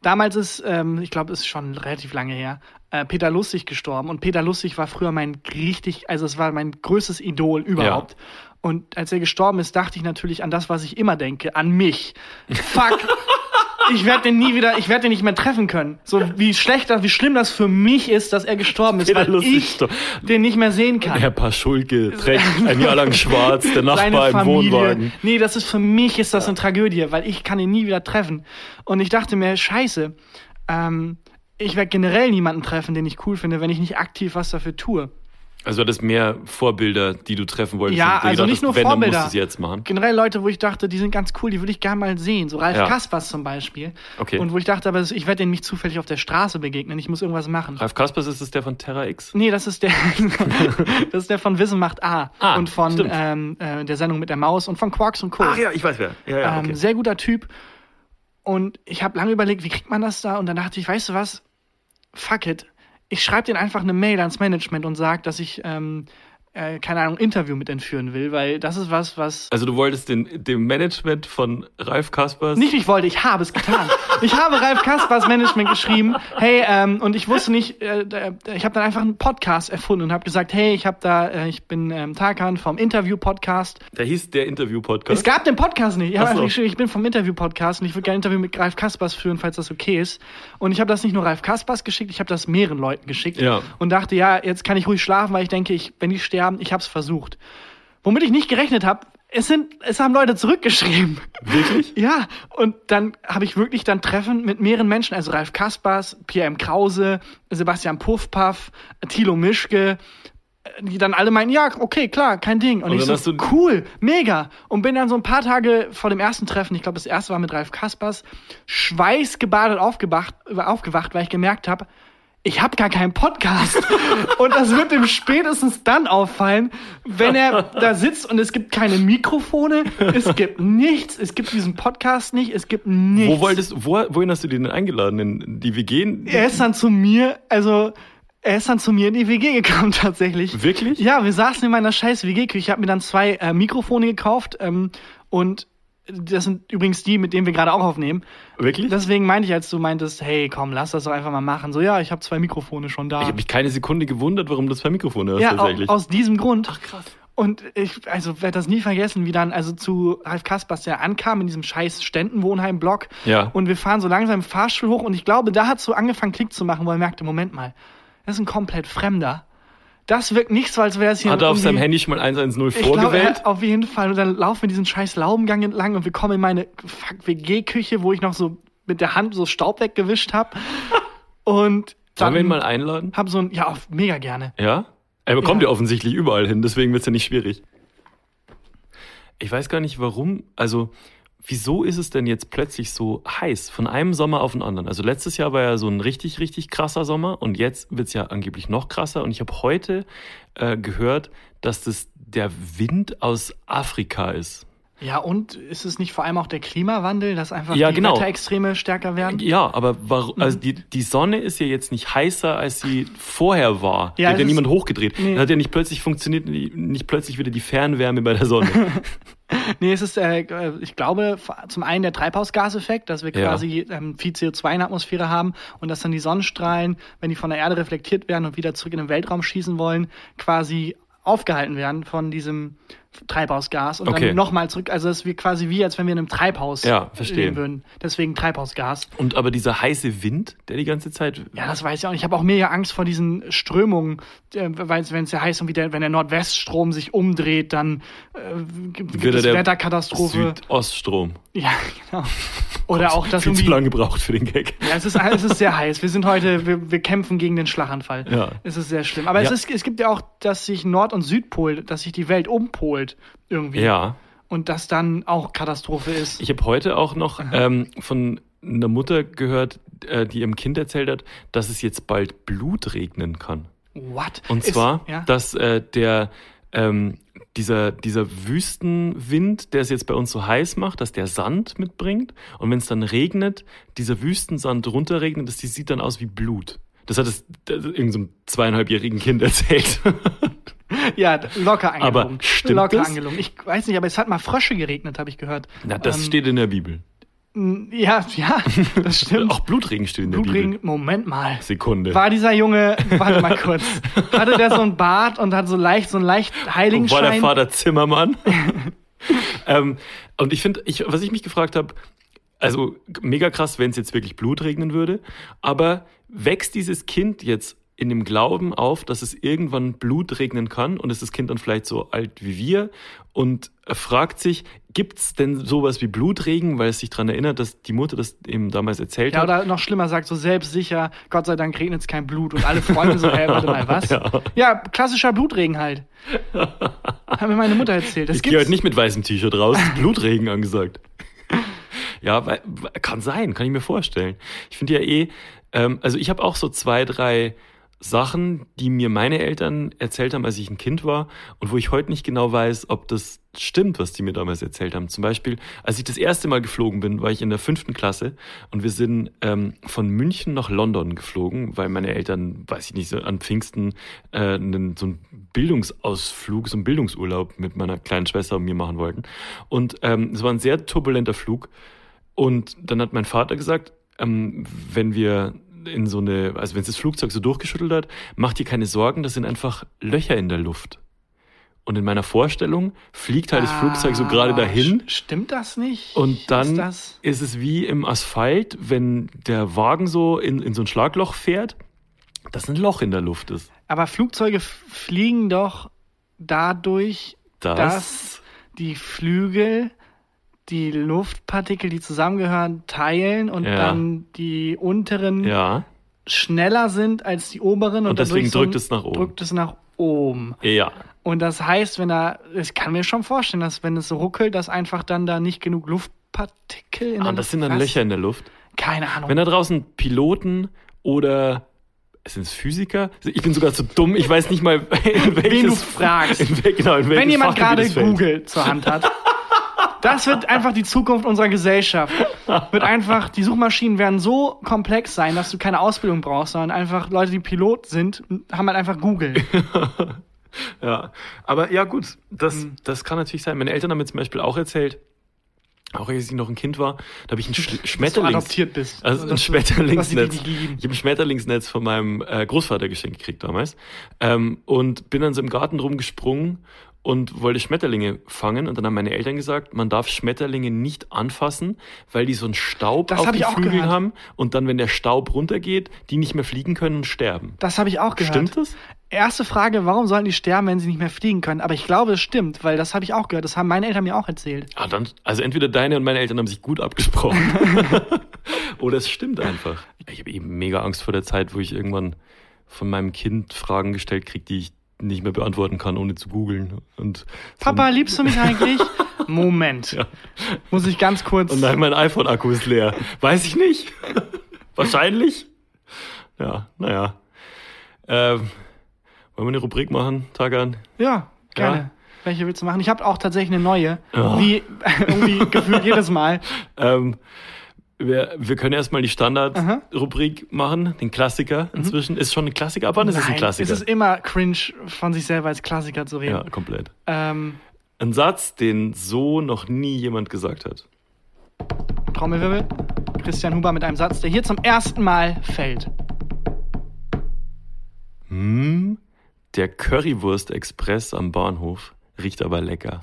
Damals ist, ähm, ich glaube, es ist schon relativ lange her, äh, Peter Lustig gestorben. Und Peter Lustig war früher mein richtig, also es war mein größtes Idol überhaupt. Und als er gestorben ist, dachte ich natürlich an das, was ich immer denke, an mich. Fuck. Ich werde den nie wieder, ich werde den nicht mehr treffen können. So wie schlecht, das- wie schlimm das für mich ist, dass er gestorben ist, weil Lustig ich den nicht mehr sehen kann. Herr Paschulke trägt ein Jahr lang schwarz, der Nachbar im. Wohnwagen. Nee, das ist für mich ist das eine Tragödie, weil ich kann ihn nie wieder treffen. Und ich dachte mir, scheiße, ähm, ich werde generell niemanden treffen, den ich cool finde, wenn ich nicht aktiv was dafür tue. Also das mehr Vorbilder, die du treffen wolltest. Ja, also gedacht nicht nur wenn, Vorbilder. Musst jetzt machen. Generell Leute, wo ich dachte, die sind ganz cool, die würde ich gerne mal sehen. So Ralf Ja. Kaspers zum Beispiel. Okay. Und wo ich dachte, aber ich werde den nicht zufällig auf der Straße begegnen, ich muss irgendwas machen. Ralf Kaspers ist es der von Terra X. Nee, das ist der, das ist der von Wissen macht A. Ah, und von ähm, äh, der Sendung mit der Maus und von Quarks und Co. ja, ich weiß wer. Ja, ja, Ähm, sehr guter Typ. Und ich habe lange überlegt, wie kriegt man das da? Und dann dachte ich, weißt du was? Fuck it. Ich schreibe denen einfach eine Mail ans Management und sage, dass ich ähm, äh, keine Ahnung, Interview mit entführen will, weil das ist was, was. Also du wolltest den, dem Management von Ralf Kaspers. Nicht, ich wollte, ich habe es getan. ich habe Ralf Kaspers Management geschrieben, hey, ähm, und ich wusste nicht, äh, ich habe dann einfach einen Podcast erfunden und habe gesagt, hey, ich habe da, äh, ich bin ähm, Tarkan vom Interview-Podcast. Da hieß der Interview-Podcast. Es gab den Podcast nicht. Ich habe einfach geschrieben, ich bin vom Interview-Podcast und ich würde gerne ein Interview mit Ralf Kaspers führen, falls das okay ist. Und ich habe das nicht nur Ralf Kaspers geschickt, ich habe das mehreren Leuten geschickt Ja. und dachte, ja, jetzt kann ich ruhig schlafen, weil ich denke, ich, wenn die sterben, ich habe es versucht. Womit ich nicht gerechnet habe, es sind, es haben Leute zurückgeschrieben. Wirklich? Ja, und dann habe ich wirklich dann Treffen mit mehreren Menschen, also Ralf Kaspers, Pierre M. Krause, Sebastian Puffpaff, Thilo Mischke, die dann alle meinen, ja, okay, klar, kein Ding. Und, Und ich so, cool, mega. Und bin dann so ein paar Tage vor dem ersten Treffen, ich glaube, das erste war mit Ralf Kaspers, schweißgebadet aufgewacht, aufgewacht weil ich gemerkt habe, ich habe gar keinen Podcast. und das wird ihm spätestens dann auffallen, wenn er da sitzt und es gibt keine Mikrofone, es gibt nichts, es gibt diesen Podcast nicht, es gibt nichts. Wo wolltest, wo, wohin hast du den denn eingeladen? In die WG? er ist dann zu mir, also er ist dann zu mir in die WG gekommen tatsächlich. Wirklich? Ja, wir saßen in meiner scheiß WG-Küche. Ich habe mir dann zwei äh, Mikrofone gekauft ähm, und das sind übrigens die, mit denen wir gerade auch aufnehmen. Wirklich? Deswegen meinte ich, als du meintest, hey, komm, lass das doch einfach mal machen. So, ja, ich habe zwei Mikrofone schon da. ich habe mich keine Sekunde gewundert, warum du zwei Mikrofone hast ja, tatsächlich. aus diesem Grund. Ach krass. Und ich, also werde das nie vergessen, wie dann, also zu Ralf Kaspers, der ankam in diesem scheiß Ständenwohnheim-Block. Ja. Und wir fahren so langsam im Fahrstuhl hoch und ich glaube, da hat so angefangen, Klick zu machen, weil er merkte, Moment mal, das ist ein komplett Fremder. Das wirkt nicht so, als wäre es hier Hat er auf seinem Handy schon mal 110 ich glaube, er vorgewählt? auf jeden Fall. Und dann laufen wir diesen scheiß Laubengang entlang und wir kommen in meine WG-Küche, wo ich noch so mit der Hand so Staub weggewischt habe. Und Sollen wir ihn mal einladen? hab so ein, ja, auf, mega gerne. Ja? Er bekommt Ja. ja, offensichtlich überall hin, deswegen wird's ja nicht schwierig. Ich weiß gar nicht warum, also wieso ist es denn jetzt plötzlich so heiß von einem Sommer auf den anderen? Also letztes Jahr war ja so ein richtig, richtig krasser Sommer und jetzt wird's ja angeblich noch krasser und ich habe heute äh, gehört, dass das der Wind aus Afrika ist. Ja, und ist es nicht vor allem auch der Klimawandel, dass einfach Ja, die genau. Wetterextreme stärker werden? Ja, aber warum, Mhm. also die, die Sonne ist ja jetzt nicht heißer, als sie vorher war. Ja, die hat ja niemand hochgedreht. Nee. Dann hat ja nicht plötzlich funktioniert, nicht plötzlich wieder die Fernwärme bei der Sonne. Nee, es ist, äh, ich glaube, zum einen der Treibhausgaseffekt, dass wir Ja. quasi ähm, viel CO2 in der Atmosphäre haben und dass dann die Sonnenstrahlen, wenn die von der Erde reflektiert werden und wieder zurück in den Weltraum schießen wollen, quasi aufgehalten werden von diesem Treibhausgas und Okay. dann nochmal zurück. Also es ist wie quasi wie, als wenn wir in einem Treibhaus Ja, leben würden. Deswegen Treibhausgas. Und aber dieser heiße Wind, der die ganze Zeit. Ja, das weiß ich auch. Ich habe auch mega Angst vor diesen Strömungen, äh, weil wenn es ja heiß und wieder, wenn der Nordweststrom sich umdreht, dann äh, gibt Wird es er Wetterkatastrophe. Südoststrom. Ja, genau. Oder auch das Viel zu lange gebraucht für den Gag. Ja, es ist, es ist sehr heiß. Wir sind heute, wir, wir kämpfen gegen den Schlaganfall. Ja. Es ist sehr schlimm. Aber es, Ja. ist, es gibt ja auch, dass sich Nord- und Südpol, dass sich die Welt umpolt irgendwie. Ja. Und das dann auch Katastrophe ist. Ich habe heute auch noch ähm, von einer Mutter gehört, äh, die ihrem Kind erzählt hat, dass es jetzt bald Blut regnen kann. What? Und Ist- zwar, ja? dass äh, der ähm, dieser, dieser Wüstenwind, der es jetzt bei uns so heiß macht, dass der Sand mitbringt. Und wenn es dann regnet, dieser Wüstensand runterregnet, das die sieht dann aus wie Blut. Das hat es irgendeinem so zweieinhalbjährigen Kind erzählt. Ja, locker angelogen. Aber stimmt locker das? angelogen. Ich weiß nicht, aber es hat mal Frösche geregnet, habe ich gehört. Na, das Ähm, steht in der Bibel. Ja, ja, das stimmt. Auch Blutregen steht in der Blutregen, Bibel. Moment mal. Sekunde. War dieser Junge, warte mal kurz, hatte der so ein Bart und hat so leicht, so einen leicht Heiligenschein? War der Vater Zimmermann. ähm, und ich finde, ich, was ich mich gefragt habe, also mega krass, wenn es jetzt wirklich Blut regnen würde, aber wächst dieses Kind jetzt in dem Glauben auf, dass es irgendwann Blut regnen kann und ist das Kind dann vielleicht so alt wie wir und fragt sich, gibt's denn sowas wie Blutregen, weil es sich daran erinnert, dass die Mutter das eben damals erzählt Ja, hat? oder noch schlimmer, sagt so selbstsicher, Gott sei Dank regnet es kein Blut und alle Freunde so, hey, warte mal, was? Ja. Ja, klassischer Blutregen halt. Hat mir meine Mutter erzählt. Das ich gehe heute nicht mit weißem T-Shirt raus, Blutregen angesagt. Ja, weil, kann sein, kann ich mir vorstellen. Ich finde ja eh, ähm, also ich habe auch so zwei, drei Sachen, die mir meine Eltern erzählt haben, als ich ein Kind war und wo ich heute nicht genau weiß, ob das stimmt, was die mir damals erzählt haben. Zum Beispiel, als ich das erste Mal geflogen bin, war ich in der fünften Klasse und wir sind ähm, von München nach London geflogen, weil meine Eltern, weiß ich nicht, so an Pfingsten äh, einen, so einen Bildungsausflug, so einen Bildungsurlaub mit meiner kleinen Schwester und mir machen wollten. Und ähm, es war ein sehr turbulenter Flug. Und dann hat mein Vater gesagt, ähm, wenn wir in so eine, also wenn es das Flugzeug so durchgeschüttelt hat, macht dir keine Sorgen, das sind einfach Löcher in der Luft. Und in meiner Vorstellung fliegt halt das Flugzeug so gerade dahin. Ah, Stimmt das nicht? Und dann Ist ist, es wie im Asphalt, wenn der Wagen so in, in so ein Schlagloch fährt, dass ein Loch in der Luft ist. aber Flugzeuge fliegen doch dadurch, Das, dass die Flügel die Luftpartikel, die zusammengehören, teilen und Ja. dann die unteren ja, schneller sind als die oberen und, Und deswegen drückt es nach oben. Drückt es nach oben. ja. Und das heißt, wenn da, ich kann mir schon vorstellen, dass wenn es so ruckelt, dass einfach dann da nicht genug Luftpartikel in Ah, der das Luft sind dann Was? Löcher in der Luft. Keine Ahnung. Wenn da draußen Piloten oder sind es Physiker? Ich bin sogar zu dumm, ich weiß nicht mal, in welches, Wen du fragst. In, genau, in wenn welches jemand Fachgebiet gerade. Google zur Hand hat. Das wird einfach die Zukunft unserer Gesellschaft. Wird einfach, die Suchmaschinen werden so komplex sein, dass du keine Ausbildung brauchst, sondern einfach Leute, die Pilot sind, haben halt einfach Google. Ja, aber ja gut, das, Hm. das kann natürlich sein. Meine Eltern haben mir zum Beispiel auch erzählt, auch als ich noch ein Kind war, da habe ich ein Sch Schmetterlings... adoptiert bist. Also ein Dass du- Schmetterlingsnetz. Ich habe ein Schmetterlingsnetz von meinem äh, Großvater geschenkt gekriegt damals. Ähm, und bin dann so im Garten rumgesprungen und wollte Schmetterlinge fangen. Und dann haben meine Eltern gesagt, man darf Schmetterlinge nicht anfassen, weil die so einen Staub Das auf hab auch Flügeln haben. Und dann, wenn der Staub runtergeht, die nicht mehr fliegen können und sterben. Das habe ich auch gehört. Stimmt das? Erste Frage, warum sollen die sterben, wenn sie nicht mehr fliegen können? Aber ich glaube, es stimmt, weil das habe ich auch gehört. Das haben meine Eltern mir auch erzählt. Ah, dann, also entweder deine und meine Eltern haben sich gut abgesprochen. Oder es stimmt einfach. Ich habe eben mega Angst vor der Zeit, wo ich irgendwann von meinem Kind Fragen gestellt kriege, die ich nicht mehr beantworten kann, ohne zu googeln. Und so Papa, liebst du mich eigentlich? Moment. Ja. Muss ich ganz kurz. Und nein, mein iPhone-Akku ist leer. Weiß ich nicht. Wahrscheinlich. Ja, naja. Ähm, wollen wir eine Rubrik machen, Tagan? Ja, gerne. Ja. Welche willst du machen? Ich habe auch tatsächlich eine neue. Ja. Wie irgendwie gefühlt jedes Mal. Ähm, wir, wir können erstmal die. Standard-Rubrik machen, den Klassiker inzwischen. Ist schon ein Klassiker, ab wann ist es ein Nein, Klassiker? Es ist immer cringe, von sich selber als Klassiker zu reden. ja, komplett. Ähm, Ein Satz, den so noch nie jemand gesagt hat. Trommelwirbel. Christian Huber mit einem Satz, der hier zum ersten Mal fällt. Hm, der Currywurst-Express am Bahnhof riecht aber lecker.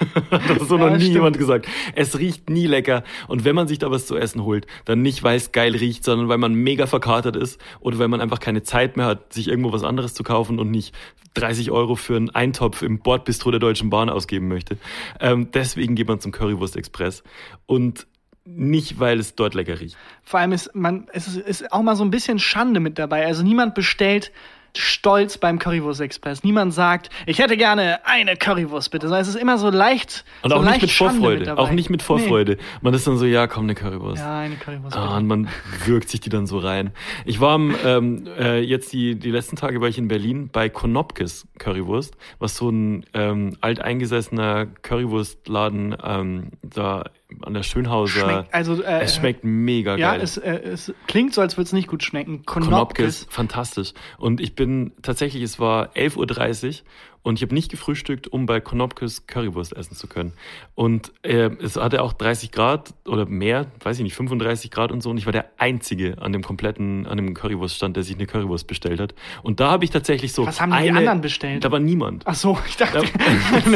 das hat so Ja, noch nie stimmt. jemand gesagt. Es riecht nie lecker. Und wenn man sich da was zu essen holt, dann nicht, weil es geil riecht, sondern weil man mega verkatert ist oder weil man einfach keine Zeit mehr hat, sich irgendwo was anderes zu kaufen und nicht 30 Euro für einen Eintopf im Bordbistro der Deutschen Bahn ausgeben möchte. Ähm, deswegen geht man zum Currywurst Express. Und nicht, weil es dort lecker riecht. Vor allem ist man, es ist, ist auch mal so ein bisschen Schande mit dabei. Also niemand bestellt stolz beim Currywurst Express. Niemand sagt, ich hätte gerne eine Currywurst bitte. Sondern es ist immer so leicht. Und so auch nicht leicht mit Schande Vorfreude. dabei. auch nicht mit Vorfreude. Man ist dann so, ja, komm, eine Currywurst. Nee. Ja, eine Currywurst. Ah, und man wirkt sich die dann so rein. Ich war am, ähm, äh, jetzt die, die letzten Tage war ich in Berlin bei Konopkes Currywurst, was so ein ähm, alteingesessener Currywurstladen ähm, da an der Schönhauser. Schmeckt, also, äh, es schmeckt mega Ja, geil. es, äh, es klingt so, als würde es nicht gut schmecken. Konopkes, Konopkes. fantastisch. Und ich bin tatsächlich, es war 11.30 Uhr und ich habe nicht gefrühstückt, um bei Konopkes Currywurst essen zu können. Und äh, es hatte auch 30 Grad oder mehr, weiß ich nicht, 35 Grad und so. Und ich war der Einzige an dem kompletten, an dem Currywurststand, der sich eine Currywurst bestellt hat. Und da habe ich tatsächlich so. Was haben die eine, anderen bestellt? Da war niemand. Ach so, ich dachte, das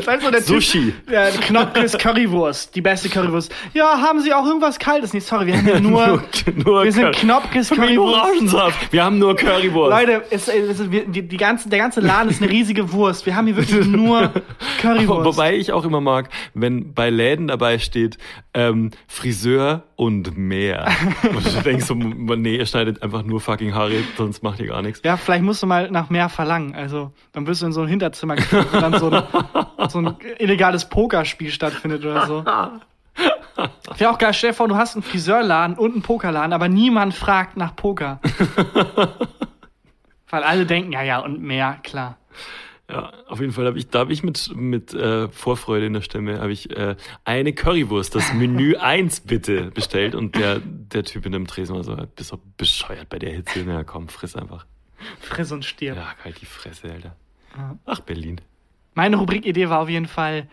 ist halt so der Sushi. Typ, ja, Knopkes Currywurst, die beste Currywurst. Ja, haben Sie auch irgendwas Kaltes? Nee, sorry, wir haben hier nur, nur wir sind Knopkes Currywurst. Wir haben nur Currywurst. Leute, es, es, es, wir- die, die ganze, der ganze Laden ist eine riesige Wurst. Wir haben hier wirklich nur Currywurst. Wobei ich auch immer mag, wenn bei Läden dabei steht, ähm, Friseur und mehr. Und du denkst so, nee, ihr schneidet einfach nur fucking Haare, sonst macht ihr gar nichts. ja, vielleicht musst du mal nach mehr verlangen. Also, dann wirst du in so ein Hinterzimmer geführt, wo dann so ein, so ein illegales Pokerspiel stattfindet oder so. Wäre auch geil, stell dir vor, du hast einen Friseurladen und einen Pokerladen, aber niemand fragt nach Poker. Weil alle denken, ja, ja, und mehr, klar. Ja, auf jeden Fall habe ich, da habe ich mit, mit äh, Vorfreude in der Stimme, habe ich äh, eine Currywurst, das Menü 1 bitte bestellt und der, der Typ in dem Tresen war so, bist doch bescheuert bei der Hitze. Na komm, friss einfach. Friss und stirb. Ja, halt die Fresse, Alter. Ja. Ach, Berlin. Meine Rubrikidee war auf jeden Fall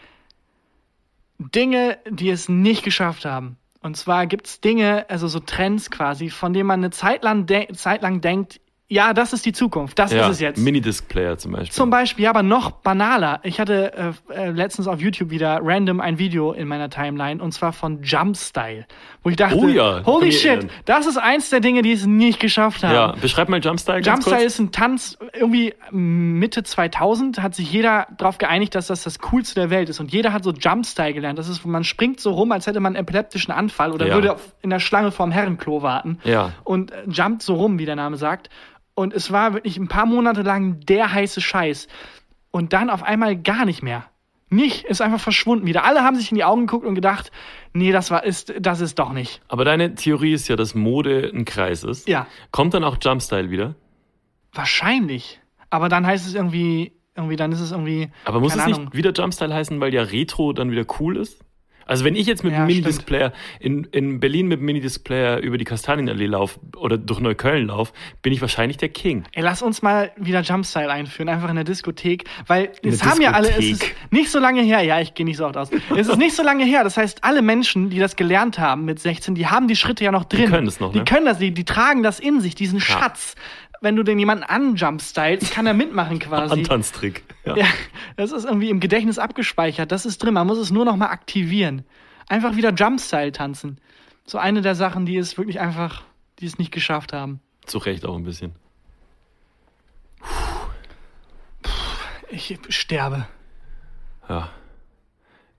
Dinge, die es nicht geschafft haben. Und zwar gibt's Dinge, also so Trends quasi, von denen man eine Zeit lang, de Zeit lang denkt, ja, das ist die Zukunft, das Ja, ist es jetzt. Minidisc-Player zum Beispiel. Zum Beispiel, ja, aber noch banaler. Ich hatte äh, äh, letztens auf YouTube wieder random ein Video in meiner Timeline und zwar von Jump Style, wo ich dachte, Oh ja, holy shit, erinnern. das ist eins der Dinge, die es nicht geschafft haben. ja, beschreib mal Jumpstyle ganz Jumpstyle kurz. ist ein Tanz, irgendwie Mitte 2000 hat sich jeder darauf geeinigt, dass das das Coolste der Welt ist. Und jeder hat so Jumpstyle gelernt. Das ist, man springt so rum, als hätte man einen epileptischen Anfall oder Ja. würde in der Schlange vorm Herrenklo warten. Ja. Und jumpt so rum, wie der Name sagt. Und es war wirklich ein paar Monate lang der heiße Scheiß. Und dann auf einmal gar nicht mehr. Nicht, ist einfach verschwunden wieder. Alle haben sich in die Augen geguckt und gedacht, nee, das war, ist, das ist doch nicht. Aber deine Theorie ist ja, dass Mode ein Kreis ist. Ja. Kommt dann auch Jumpstyle wieder? Wahrscheinlich. Aber dann heißt es irgendwie, irgendwie, dann ist es irgendwie. Aber muss es nicht Ahnung. wieder Jumpstyle heißen, weil ja Retro dann wieder cool ist? Also wenn ich jetzt mit Ja, einem Minidisc-Player in, in Berlin mit einem Minidisc-Player über die Kastanienallee laufe oder durch Neukölln laufe, bin ich wahrscheinlich der King. Ey, lass uns mal wieder Jumpstyle einführen, einfach in der Diskothek, weil In es haben ja alle, es ist Diskothek. nicht so lange her, ja, ich gehe nicht so oft aus. Es ist nicht so lange her, das heißt, alle Menschen, die das gelernt haben mit 16, die haben die Schritte ja noch drin. können es noch, Die ne? können das, die, die tragen das in sich, diesen Schatz. Wenn du den jemanden anjumpstylst, kann er mitmachen quasi. Antanztrick. Ja. Ja, das ist irgendwie im Gedächtnis abgespeichert, das ist drin, man muss es nur noch mal aktivieren. Einfach wieder Jumpstyle tanzen. So eine der Sachen, die es wirklich einfach, die es nicht geschafft haben. Zu Recht auch ein bisschen. Ich sterbe. Ja.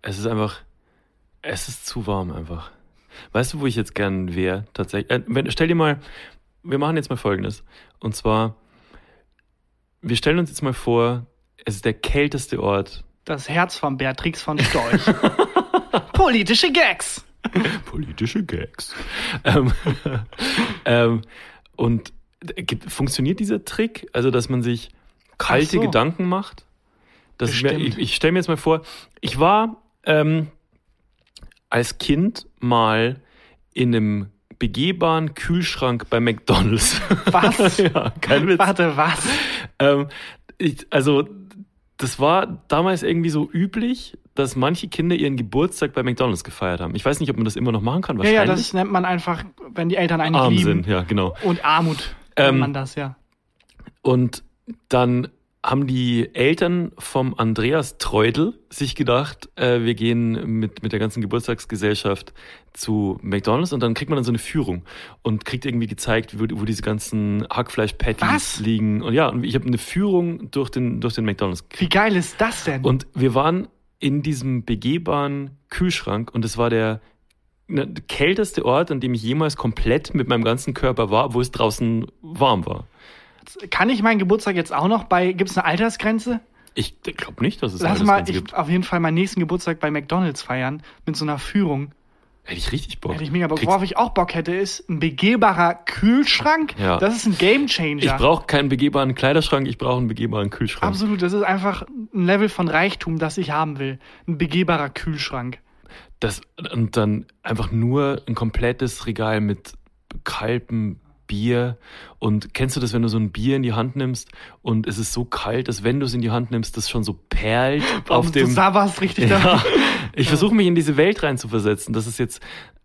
Es ist einfach, es ist zu warm einfach. Weißt du, wo ich jetzt gern wäre? Tatsächlich. Äh, wenn, stell dir mal, wir machen jetzt mal Folgendes. Und zwar, wir stellen uns jetzt mal vor, es ist der kälteste Ort. Das Herz von Beatrix von Storch. Politische Gags. Politische Gags. ähm, ähm, und gibt- funktioniert dieser Trick? Also, dass man sich kalte so. Gedanken macht? Das ich ich stelle mir jetzt mal vor, ich war ähm, als Kind mal in einem begehbaren Kühlschrank bei McDonalds. Was? ja, kein Witz. Warte, was? Ähm, ich, also, das war damals irgendwie so üblich, dass manche Kinder ihren Geburtstag bei McDonalds gefeiert haben. Ich weiß nicht, ob man das immer noch machen kann. Ja, Wahrscheinlich. ja, das nennt man einfach, wenn die Eltern einen arm lieben. sind, ja, genau. Und Armut Ähm, nennt man das, ja. Und dann haben die Eltern vom Andreas Treudel sich gedacht, äh, wir gehen mit, mit der ganzen Geburtstagsgesellschaft zu McDonalds und dann kriegt man dann so eine Führung und kriegt irgendwie gezeigt, wo, wo diese ganzen Hackfleisch-Patties liegen. Und ja, und ich habe eine Führung durch den, durch den McDonalds Wie geil ist das denn? Und wir waren in diesem begehbaren Kühlschrank und es war der ne, kälteste Ort, an dem ich jemals komplett mit meinem ganzen Körper war, wo es draußen warm war. Kann ich meinen Geburtstag jetzt auch noch bei, gibt es eine Altersgrenze? Ich glaube nicht, dass es Lass alles mal Ganze ich, gibt. auf jeden Fall meinen nächsten Geburtstag bei McDonalds feiern mit so einer Führung. Hätte ich richtig Bock. Hätte ich mega Bock. Kriegst- Worauf ich auch Bock hätte, ist ein begehbarer Kühlschrank. Ja. Das ist ein Gamechanger. Ich brauche keinen begehbaren Kleiderschrank, ich brauche einen begehbaren Kühlschrank. Absolut, das ist einfach ein Level von Reichtum, das ich haben will. Ein begehbarer Kühlschrank. Das, und dann einfach nur ein komplettes Regal mit kaltem Bier. Und kennst du das, wenn du so ein Bier in die Hand nimmst und es ist so kalt, dass wenn du es in die Hand nimmst, das schon so perlt auf du dem. sabberst richtig da. Ja, ich versuche mich in diese Welt reinzuversetzen, dass es jetzt,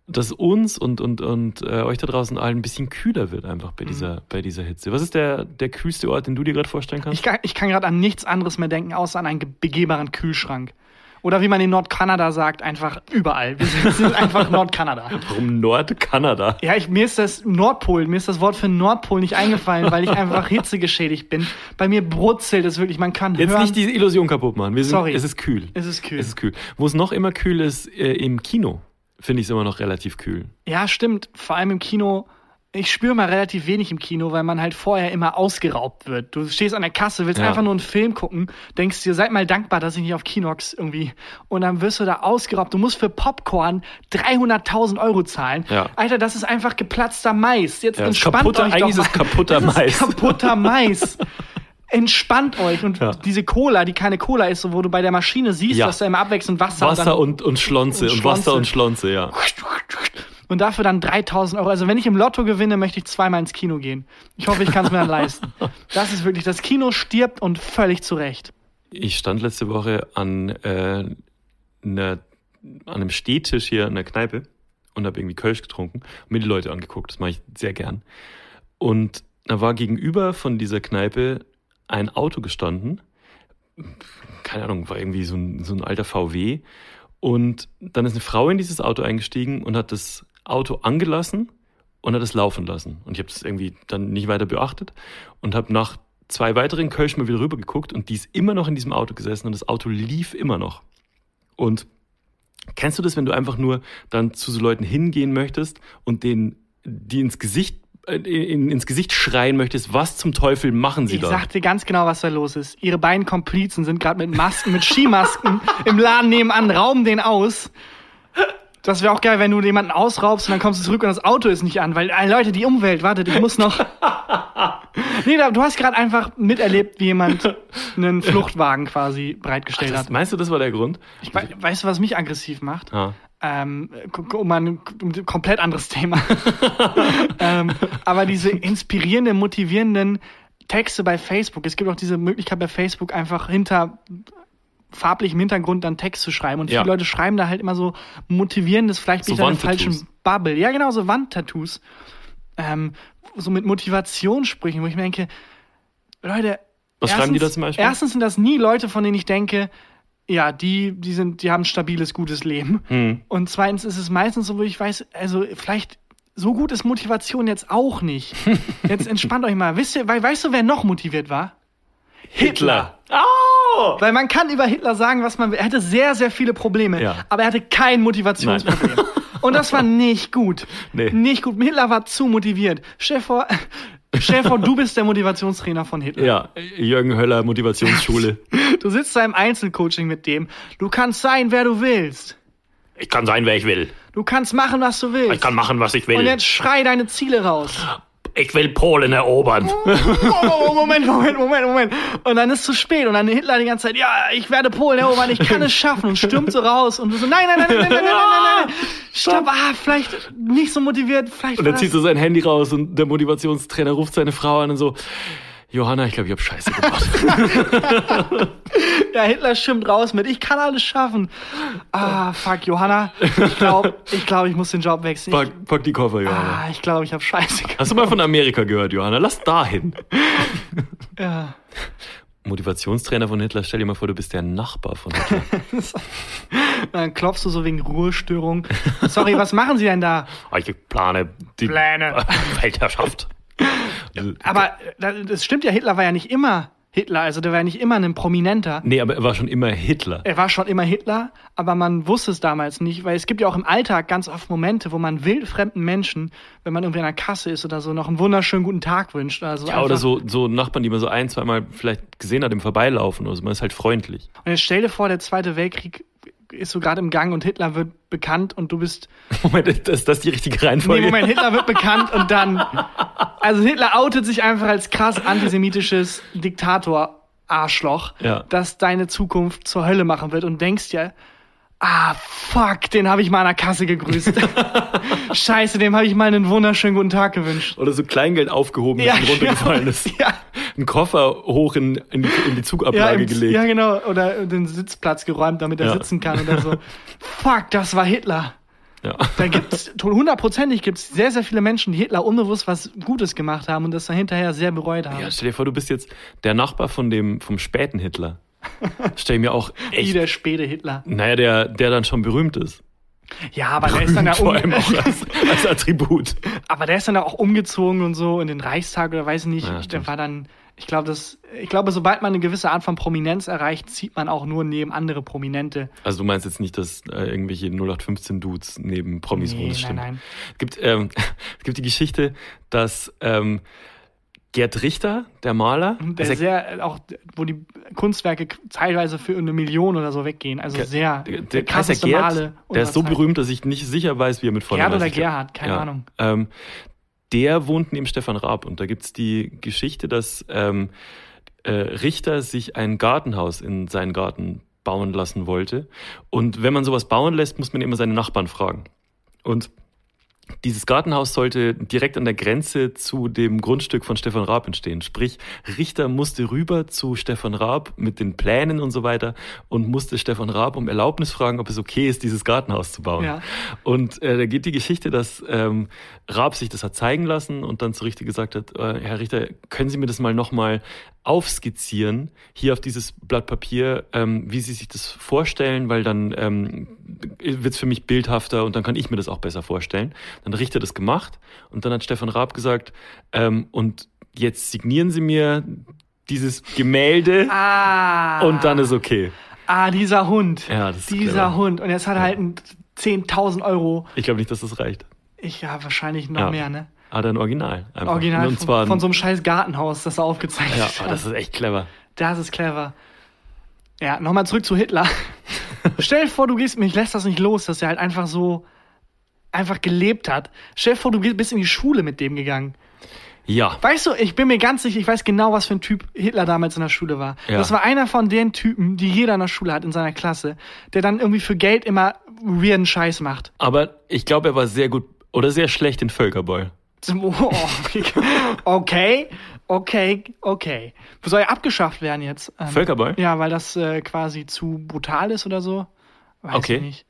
dass uns und, und, und äh, euch da draußen allen ein bisschen kühler wird einfach Mhm. bei dieser, bei dieser Hitze. Was ist der, der kühlste Ort, den du dir gerade vorstellen kannst? Ich kann, ich kann gerade an nichts anderes mehr denken, außer an einen ge- begehbaren Kühlschrank. Oder wie man in Nordkanada sagt, einfach überall. Wir sind, sind einfach Nordkanada. Warum Nordkanada? Ja, ich, mir ist das Nordpol, mir ist das Wort für Nordpol nicht eingefallen, weil ich einfach hitzegeschädigt bin. Bei mir brutzelt es wirklich, man kann Jetzt hören. nicht die Illusion kaputt machen. Sind, Sorry. Es ist kühl. es ist kühl. Es ist kühl. Wo es noch immer kühl ist, äh, im Kino, finde ich es immer noch relativ kühl. ja, stimmt. Vor allem im Kino ich spüre mal relativ wenig im Kino, weil man halt vorher immer ausgeraubt wird. Du stehst an der Kasse, willst Ja. einfach nur einen Film gucken, denkst dir, seid mal dankbar, dass ich nicht auf Kinox irgendwie. Und dann wirst du da ausgeraubt. Du musst für Popcorn 300.000 Euro zahlen. Ja. Alter, das ist einfach geplatzter Mais. Jetzt Ja, ist entspannt kaputter- euch eigentlich doch ist kaputter Das ist Mais. kaputter Mais. Entspannt euch. Und Ja. diese Cola, die keine Cola ist, wo du bei der Maschine siehst, Ja. dass da immer abwechselnd Wasser, Wasser und, und, und Schlonze und und, Wasser und Schlonze, ja. und dafür dann 3000 Euro. Also wenn ich im Lotto gewinne, möchte ich zweimal ins Kino gehen. Ich hoffe, ich kann es mir dann leisten. Das ist wirklich, das Kino stirbt und völlig zu Recht. Ich stand letzte Woche an, äh, einer, an einem Stehtisch hier in der Kneipe und habe irgendwie Kölsch getrunken und mir die Leute angeguckt. Das mache ich sehr gern. Und da war gegenüber von dieser Kneipe ein Auto gestanden. Keine Ahnung, war irgendwie so ein, so ein alter VW. Und dann ist eine Frau in dieses Auto eingestiegen und hat das Auto angelassen und hat es laufen lassen. Und ich habe das irgendwie dann nicht weiter beachtet und habe nach zwei weiteren Kölsch mal wieder rüber geguckt und die ist immer noch in diesem Auto gesessen und das Auto lief immer noch. Und kennst du das, wenn du einfach nur dann zu so Leuten hingehen möchtest und denen die ins Gesicht äh, in, ins Gesicht schreien möchtest, was zum Teufel machen sie Ich da? sag dir ganz genau, was da los ist. Ihre beiden Komplizen sind gerade mit Masken, mit Skimasken im Laden nebenan, rauben den aus. Das wäre auch geil, wenn du jemanden ausraubst und dann kommst du zurück und das Auto ist nicht an, weil, äh, Leute, die Umwelt, wartet, ich muss noch. nee, du hast gerade einfach miterlebt, wie jemand einen Fluchtwagen quasi bereitgestellt das, hat. meinst du, das war der Grund? Ich, wei- weißt du, was mich aggressiv macht? Ah. Ähm, um ein um ein komplett anderes Thema. ähm, aber diese inspirierenden, motivierenden Texte bei Facebook. Es gibt auch diese Möglichkeit bei Facebook einfach hinter farblichem Hintergrund dann Text zu schreiben. Und Ja. viele Leute schreiben da halt immer so motivierendes, vielleicht bin So ich da in falschen Bubble. Ja, genau, so Wandtattoos. Ähm, so mit Motivationssprüchen, wo ich mir denke, Leute, Was schreiben die da zum Beispiel? Erstens sind das nie Leute, von denen ich denke, ja, die, die sind, die haben ein stabiles, gutes Leben. Hm. Und zweitens ist es meistens so, wo ich weiß, also vielleicht so gut ist Motivation jetzt auch nicht. Jetzt entspannt euch mal. Wisst ihr, weißt du, wer noch motiviert war? Hitler. Oh! Weil man kann über Hitler sagen, was man will. Er hatte sehr, sehr viele Probleme, Ja. aber er hatte kein Motivationsproblem. Und das war nicht gut. Nee. Nicht gut. Hitler war zu motiviert. Stell vor, stell vor du bist der Motivationstrainer von Hitler. Ja, Jürgen Höller, Motivationsschule. Du sitzt da im Einzelcoaching mit dem. Du kannst sein, wer du willst. Ich kann sein, wer ich will. Du kannst machen, was du willst. Ich kann machen, was ich Und will. jetzt schrei deine Ziele raus. Ich will Polen erobern. Moment, Moment, Moment, Moment. Und dann ist es zu spät. Und dann Hitler die ganze Zeit, ja, ich werde Polen erobern, ich kann es schaffen. Und stürmt so raus. Und du so, nein, nein, nein, nein, nein, nein, nein, nein, nein. Stopp, ah, vielleicht nicht so motiviert, vielleicht Und dann zieht er sein Handy raus und der Motivationstrainer ruft seine Frau an und so, Johanna, ich glaube, ich habe Scheiße gemacht. Ja, Hitler stimmt raus mit, ich kann alles schaffen. Ah, fuck, Johanna, ich glaube, ich, glaub, ich muss den Job wechseln. Pack, pack die Koffer, Johanna. ah, ich glaube, ich habe Scheiße gemacht. Hast du mal von Amerika gehört, Johanna? Lass da hin. Ja. Motivationstrainer von Hitler, stell dir mal vor, du bist der Nachbar von Hitler. Dann klopfst du so wegen Ruhestörung. Sorry, was machen Sie denn da? ich plane die Pläne. Weltherrschaft. Aber äh, das stimmt ja, Hitler war ja nicht immer Hitler, also der war ja nicht immer ein Prominenter. Nee, aber er war schon immer Hitler. Er war schon immer Hitler, aber man wusste es damals nicht, weil es gibt ja auch im Alltag ganz oft Momente, wo man wildfremden Menschen, wenn man irgendwie an der Kasse ist oder so, noch einen wunderschönen guten Tag wünscht. Also Ja, oder so, so Nachbarn, die man so ein, zweimal vielleicht gesehen hat im Vorbeilaufen. Also man ist halt freundlich. Und jetzt stell dir vor, der Zweite Weltkrieg ist so gerade im Gang und Hitler wird bekannt und du bist. Moment, ist das die richtige Nee, Reihenfolge? Moment, Hitler wird bekannt und dann. Also Hitler outet sich einfach als krass antisemitisches Diktator-Arschloch, Ja. das deine Zukunft zur Hölle machen wird und denkst dir, ah, fuck, den habe ich mal an der Kasse gegrüßt. Scheiße, dem habe ich mal einen wunderschönen guten Tag gewünscht. Oder so Kleingeld aufgehoben, das ihm runtergefallen ist. Ja, Ein Koffer hoch in, in, die, in die ja, Zugablage im, gelegt. ja, genau. Oder den Sitzplatz geräumt, damit er Ja. sitzen kann oder so. Fuck, das war Hitler. Ja. Da gibt's hundertprozentig gibt's sehr, sehr viele Menschen, die Hitler unbewusst was Gutes gemacht haben und das dann hinterher sehr bereut haben. ja, stell dir vor, du bist jetzt der Nachbar von dem, vom späten Hitler. Stell mir auch Wie echt, der späte Hitler. naja, der, der dann schon berühmt ist. Ja, aber der ist dann ja Vor allem auch als, als Attribut. aber der ist dann auch umgezogen und so in den Reichstag oder weiß ich nicht. Ja, der war dann, ich glaube, das, ich glaube, sobald man eine gewisse Art von Prominenz erreicht, zieht man auch nur neben andere Prominente. Also du meinst jetzt nicht, dass äh, irgendwelche 0815-Dudes neben Promis Nee, wohnen, das nein, stimmt. nein. Es gibt, ähm, es gibt die Geschichte, dass ähm, Gerd Richter, der Maler, Der also sehr, auch, wo die Kunstwerke teilweise für eine Million oder so weggehen. Also Ge- sehr, der, der der ja Gerd, der ist so Zeit. berühmt, dass ich nicht sicher weiß, wie er mit Vornamen Gerd oder Gerhard, keine Ahnung. Ähm, der wohnt neben Stefan Raab und da gibt's die Geschichte, dass ähm, äh, Richter sich ein Gartenhaus in seinen Garten bauen lassen wollte. Und wenn man sowas bauen lässt, muss man immer seine Nachbarn fragen. Und dieses Gartenhaus sollte direkt an der Grenze zu dem Grundstück von Stefan Raab entstehen. Sprich, Richter musste rüber zu Stefan Raab mit den Plänen und so weiter und musste Stefan Raab um Erlaubnis fragen, ob es okay ist, dieses Gartenhaus zu bauen. Ja. Und äh, da geht die Geschichte, dass ähm, Raab sich das hat zeigen lassen und dann zu Richter gesagt hat, äh, Herr Richter, können Sie mir das mal nochmal aufskizzieren, hier auf dieses Blatt Papier, ähm, wie Sie sich das vorstellen, weil dann ähm, wird es für mich bildhafter und dann kann ich mir das auch besser vorstellen. Dann hat Richter das gemacht und dann hat Stefan Raab gesagt, ähm, und jetzt signieren Sie mir dieses Gemälde Ah. und dann ist okay. Ah, dieser Hund. Ja, das ist Dieser. Hund. Und jetzt hat er halt ein 10.000 Euro. Ich glaube nicht, dass das reicht. Ich ja, wahrscheinlich noch Ja. mehr, ne? Hat er ein Original. Einfach. Original und von, zwar ein- von so einem scheiß Gartenhaus, das er aufgezeichnet Ja, hat. aber das ist echt clever. Das ist clever. Ja, nochmal zurück zu Hitler. Stell dir vor, du gehst, mich lässt das nicht los, dass er halt einfach so einfach gelebt hat. Stell dir vor, du bist in die Schule mit dem gegangen. Ja. Weißt du, ich bin mir ganz sicher, ich weiß genau, was für ein Typ Hitler damals in der Schule war. Ja. Das war einer von den Typen, die jeder in der Schule hat in seiner Klasse, der dann irgendwie für Geld immer weirden Scheiß macht. Aber ich glaube, er war sehr gut oder sehr schlecht in Völkerball. Okay, okay, okay. Soll er abgeschafft werden jetzt? Ähm, Völkerball? Ja, weil das äh, quasi zu brutal ist oder so. Weiß Okay. ich nicht.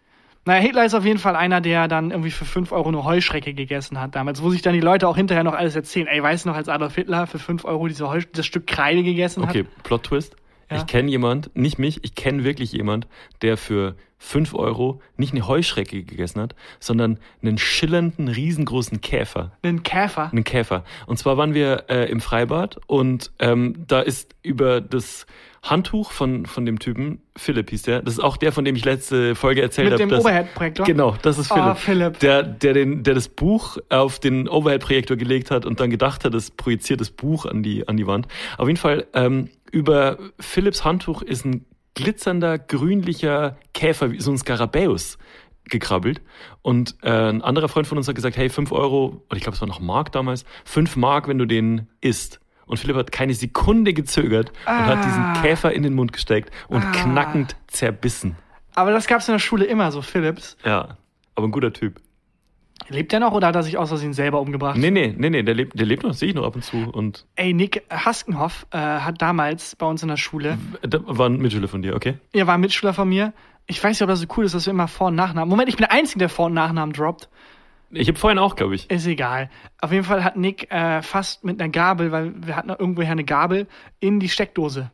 Naja, Hitler ist auf jeden Fall einer, der dann irgendwie für 5 Euro eine Heuschrecke gegessen hat damals, wo sich dann die Leute auch hinterher noch alles erzählen. Ey, weißt du noch, als Adolf Hitler für 5 Euro diese Heu das Stück Kreide gegessen Okay, hat? Plot Twist. Ja. Ich kenne jemand, nicht mich, ich kenne wirklich jemand, der für 5 Euro nicht eine Heuschrecke gegessen hat, sondern einen schillernden, riesengroßen Käfer. Einen Käfer. Einen Käfer. Und zwar waren wir äh, im Freibad und ähm, da ist über das Handtuch von, von dem Typen, Philipp hieß der, das ist auch der, von dem ich letzte Folge erzählt Mit habe. dem Overhead-Projektor? Genau, das ist Oh, Philipp. Philipp. Der, der, den, der das Buch auf den Overhead-Projektor gelegt hat und dann gedacht hat, es projiziert das Buch an die, an die Wand. Auf jeden Fall, ähm, über Philipps Handtuch ist ein glitzernder, grünlicher Käfer, wie so ein Skarabäus gekrabbelt. Und äh, ein anderer Freund von uns hat gesagt, hey, fünf Euro, oder ich glaube, es war noch Mark damals, fünf Mark, wenn du den isst. Und Philipp hat keine Sekunde gezögert und hat diesen Käfer in den Mund gesteckt und knackend zerbissen. Aber das gab's in der Schule immer so, Philips. Ja, aber ein guter Typ. Lebt er noch oder hat er sich aus Versehen selber umgebracht? Nee, nee, nee, nee, der lebt, der lebt noch, sehe ich noch ab und zu. Und Ey, Nick Haskenhoff äh, hat damals bei uns in der Schule, da war ein Mitschüler von dir, okay? er war Mitschüler von mir. Ich weiß nicht, ob das so cool ist, dass wir immer Vor- und Nachnamen. Moment, ich bin der Einzige, der Vor- und Nachnamen droppt. Ich habe vorhin auch, glaube ich. Ist egal. Auf jeden Fall hat Nick äh, fast mit einer Gabel, weil wir hatten irgendwoher eine Gabel, in die Steckdose.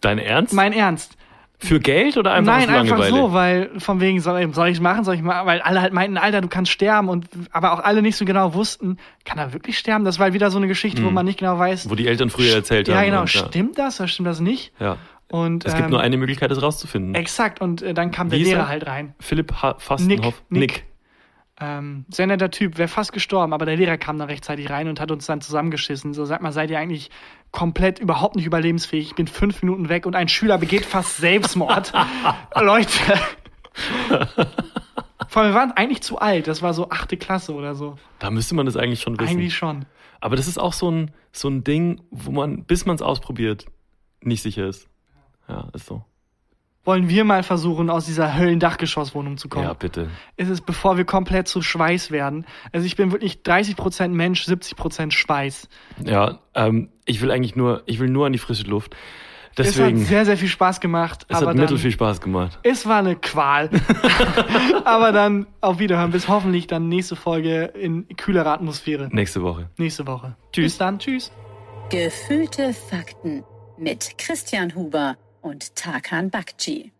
Dein Ernst? Mein Ernst. Für Geld oder einfach Nein, einfach so, weil von wegen, soll, soll ich machen, soll ich machen, weil alle halt meinten, Alter, du kannst sterben und aber auch alle nicht so genau wussten, kann er wirklich sterben? Das war halt wieder so eine Geschichte, wo man nicht genau weiß. Hm. Wo die Eltern früher erzählt ja, haben. genau, und, ja. stimmt das oder stimmt das nicht? ja. Und Es gibt ähm, nur eine Möglichkeit, das rauszufinden. Exakt, und äh, dann kam Wie der Lehrer er? halt rein. Philipp ha Fastenhoff. Nick, Nick. Ähm, sehr netter Typ, wäre fast gestorben, aber der Lehrer kam dann rechtzeitig rein und hat uns dann zusammengeschissen. So, sag mal, seid ihr eigentlich komplett überhaupt nicht überlebensfähig? Ich bin fünf Minuten weg und ein Schüler begeht fast Selbstmord. Leute. Vor allem, wir waren eigentlich zu alt. Das war so achte Klasse oder so. Da müsste man das eigentlich schon wissen. Eigentlich schon. Aber das ist auch so ein, so ein Ding, wo man, bis man es ausprobiert, nicht sicher ist. Ja, ist so. Wollen wir mal versuchen, aus dieser Höllendachgeschosswohnung zu kommen? Ja, bitte. ist es, bevor wir komplett zu Schweiß werden. Also ich bin wirklich 30% Mensch, 70% Schweiß. Ja, ähm, ich will eigentlich nur, ich will nur an die frische Luft. Es Deswegen, hat sehr, sehr viel Spaß gemacht. es aber hat dann, mittel viel Spaß gemacht. Es war eine Qual. aber dann auf Wiederhören. Bis hoffentlich dann nächste Folge in kühlerer Atmosphäre. Nächste Woche. Nächste Woche. Tschüss. Bis dann. Tschüss. Gefühlte Fakten mit Christian Huber und Tarkan Bakci.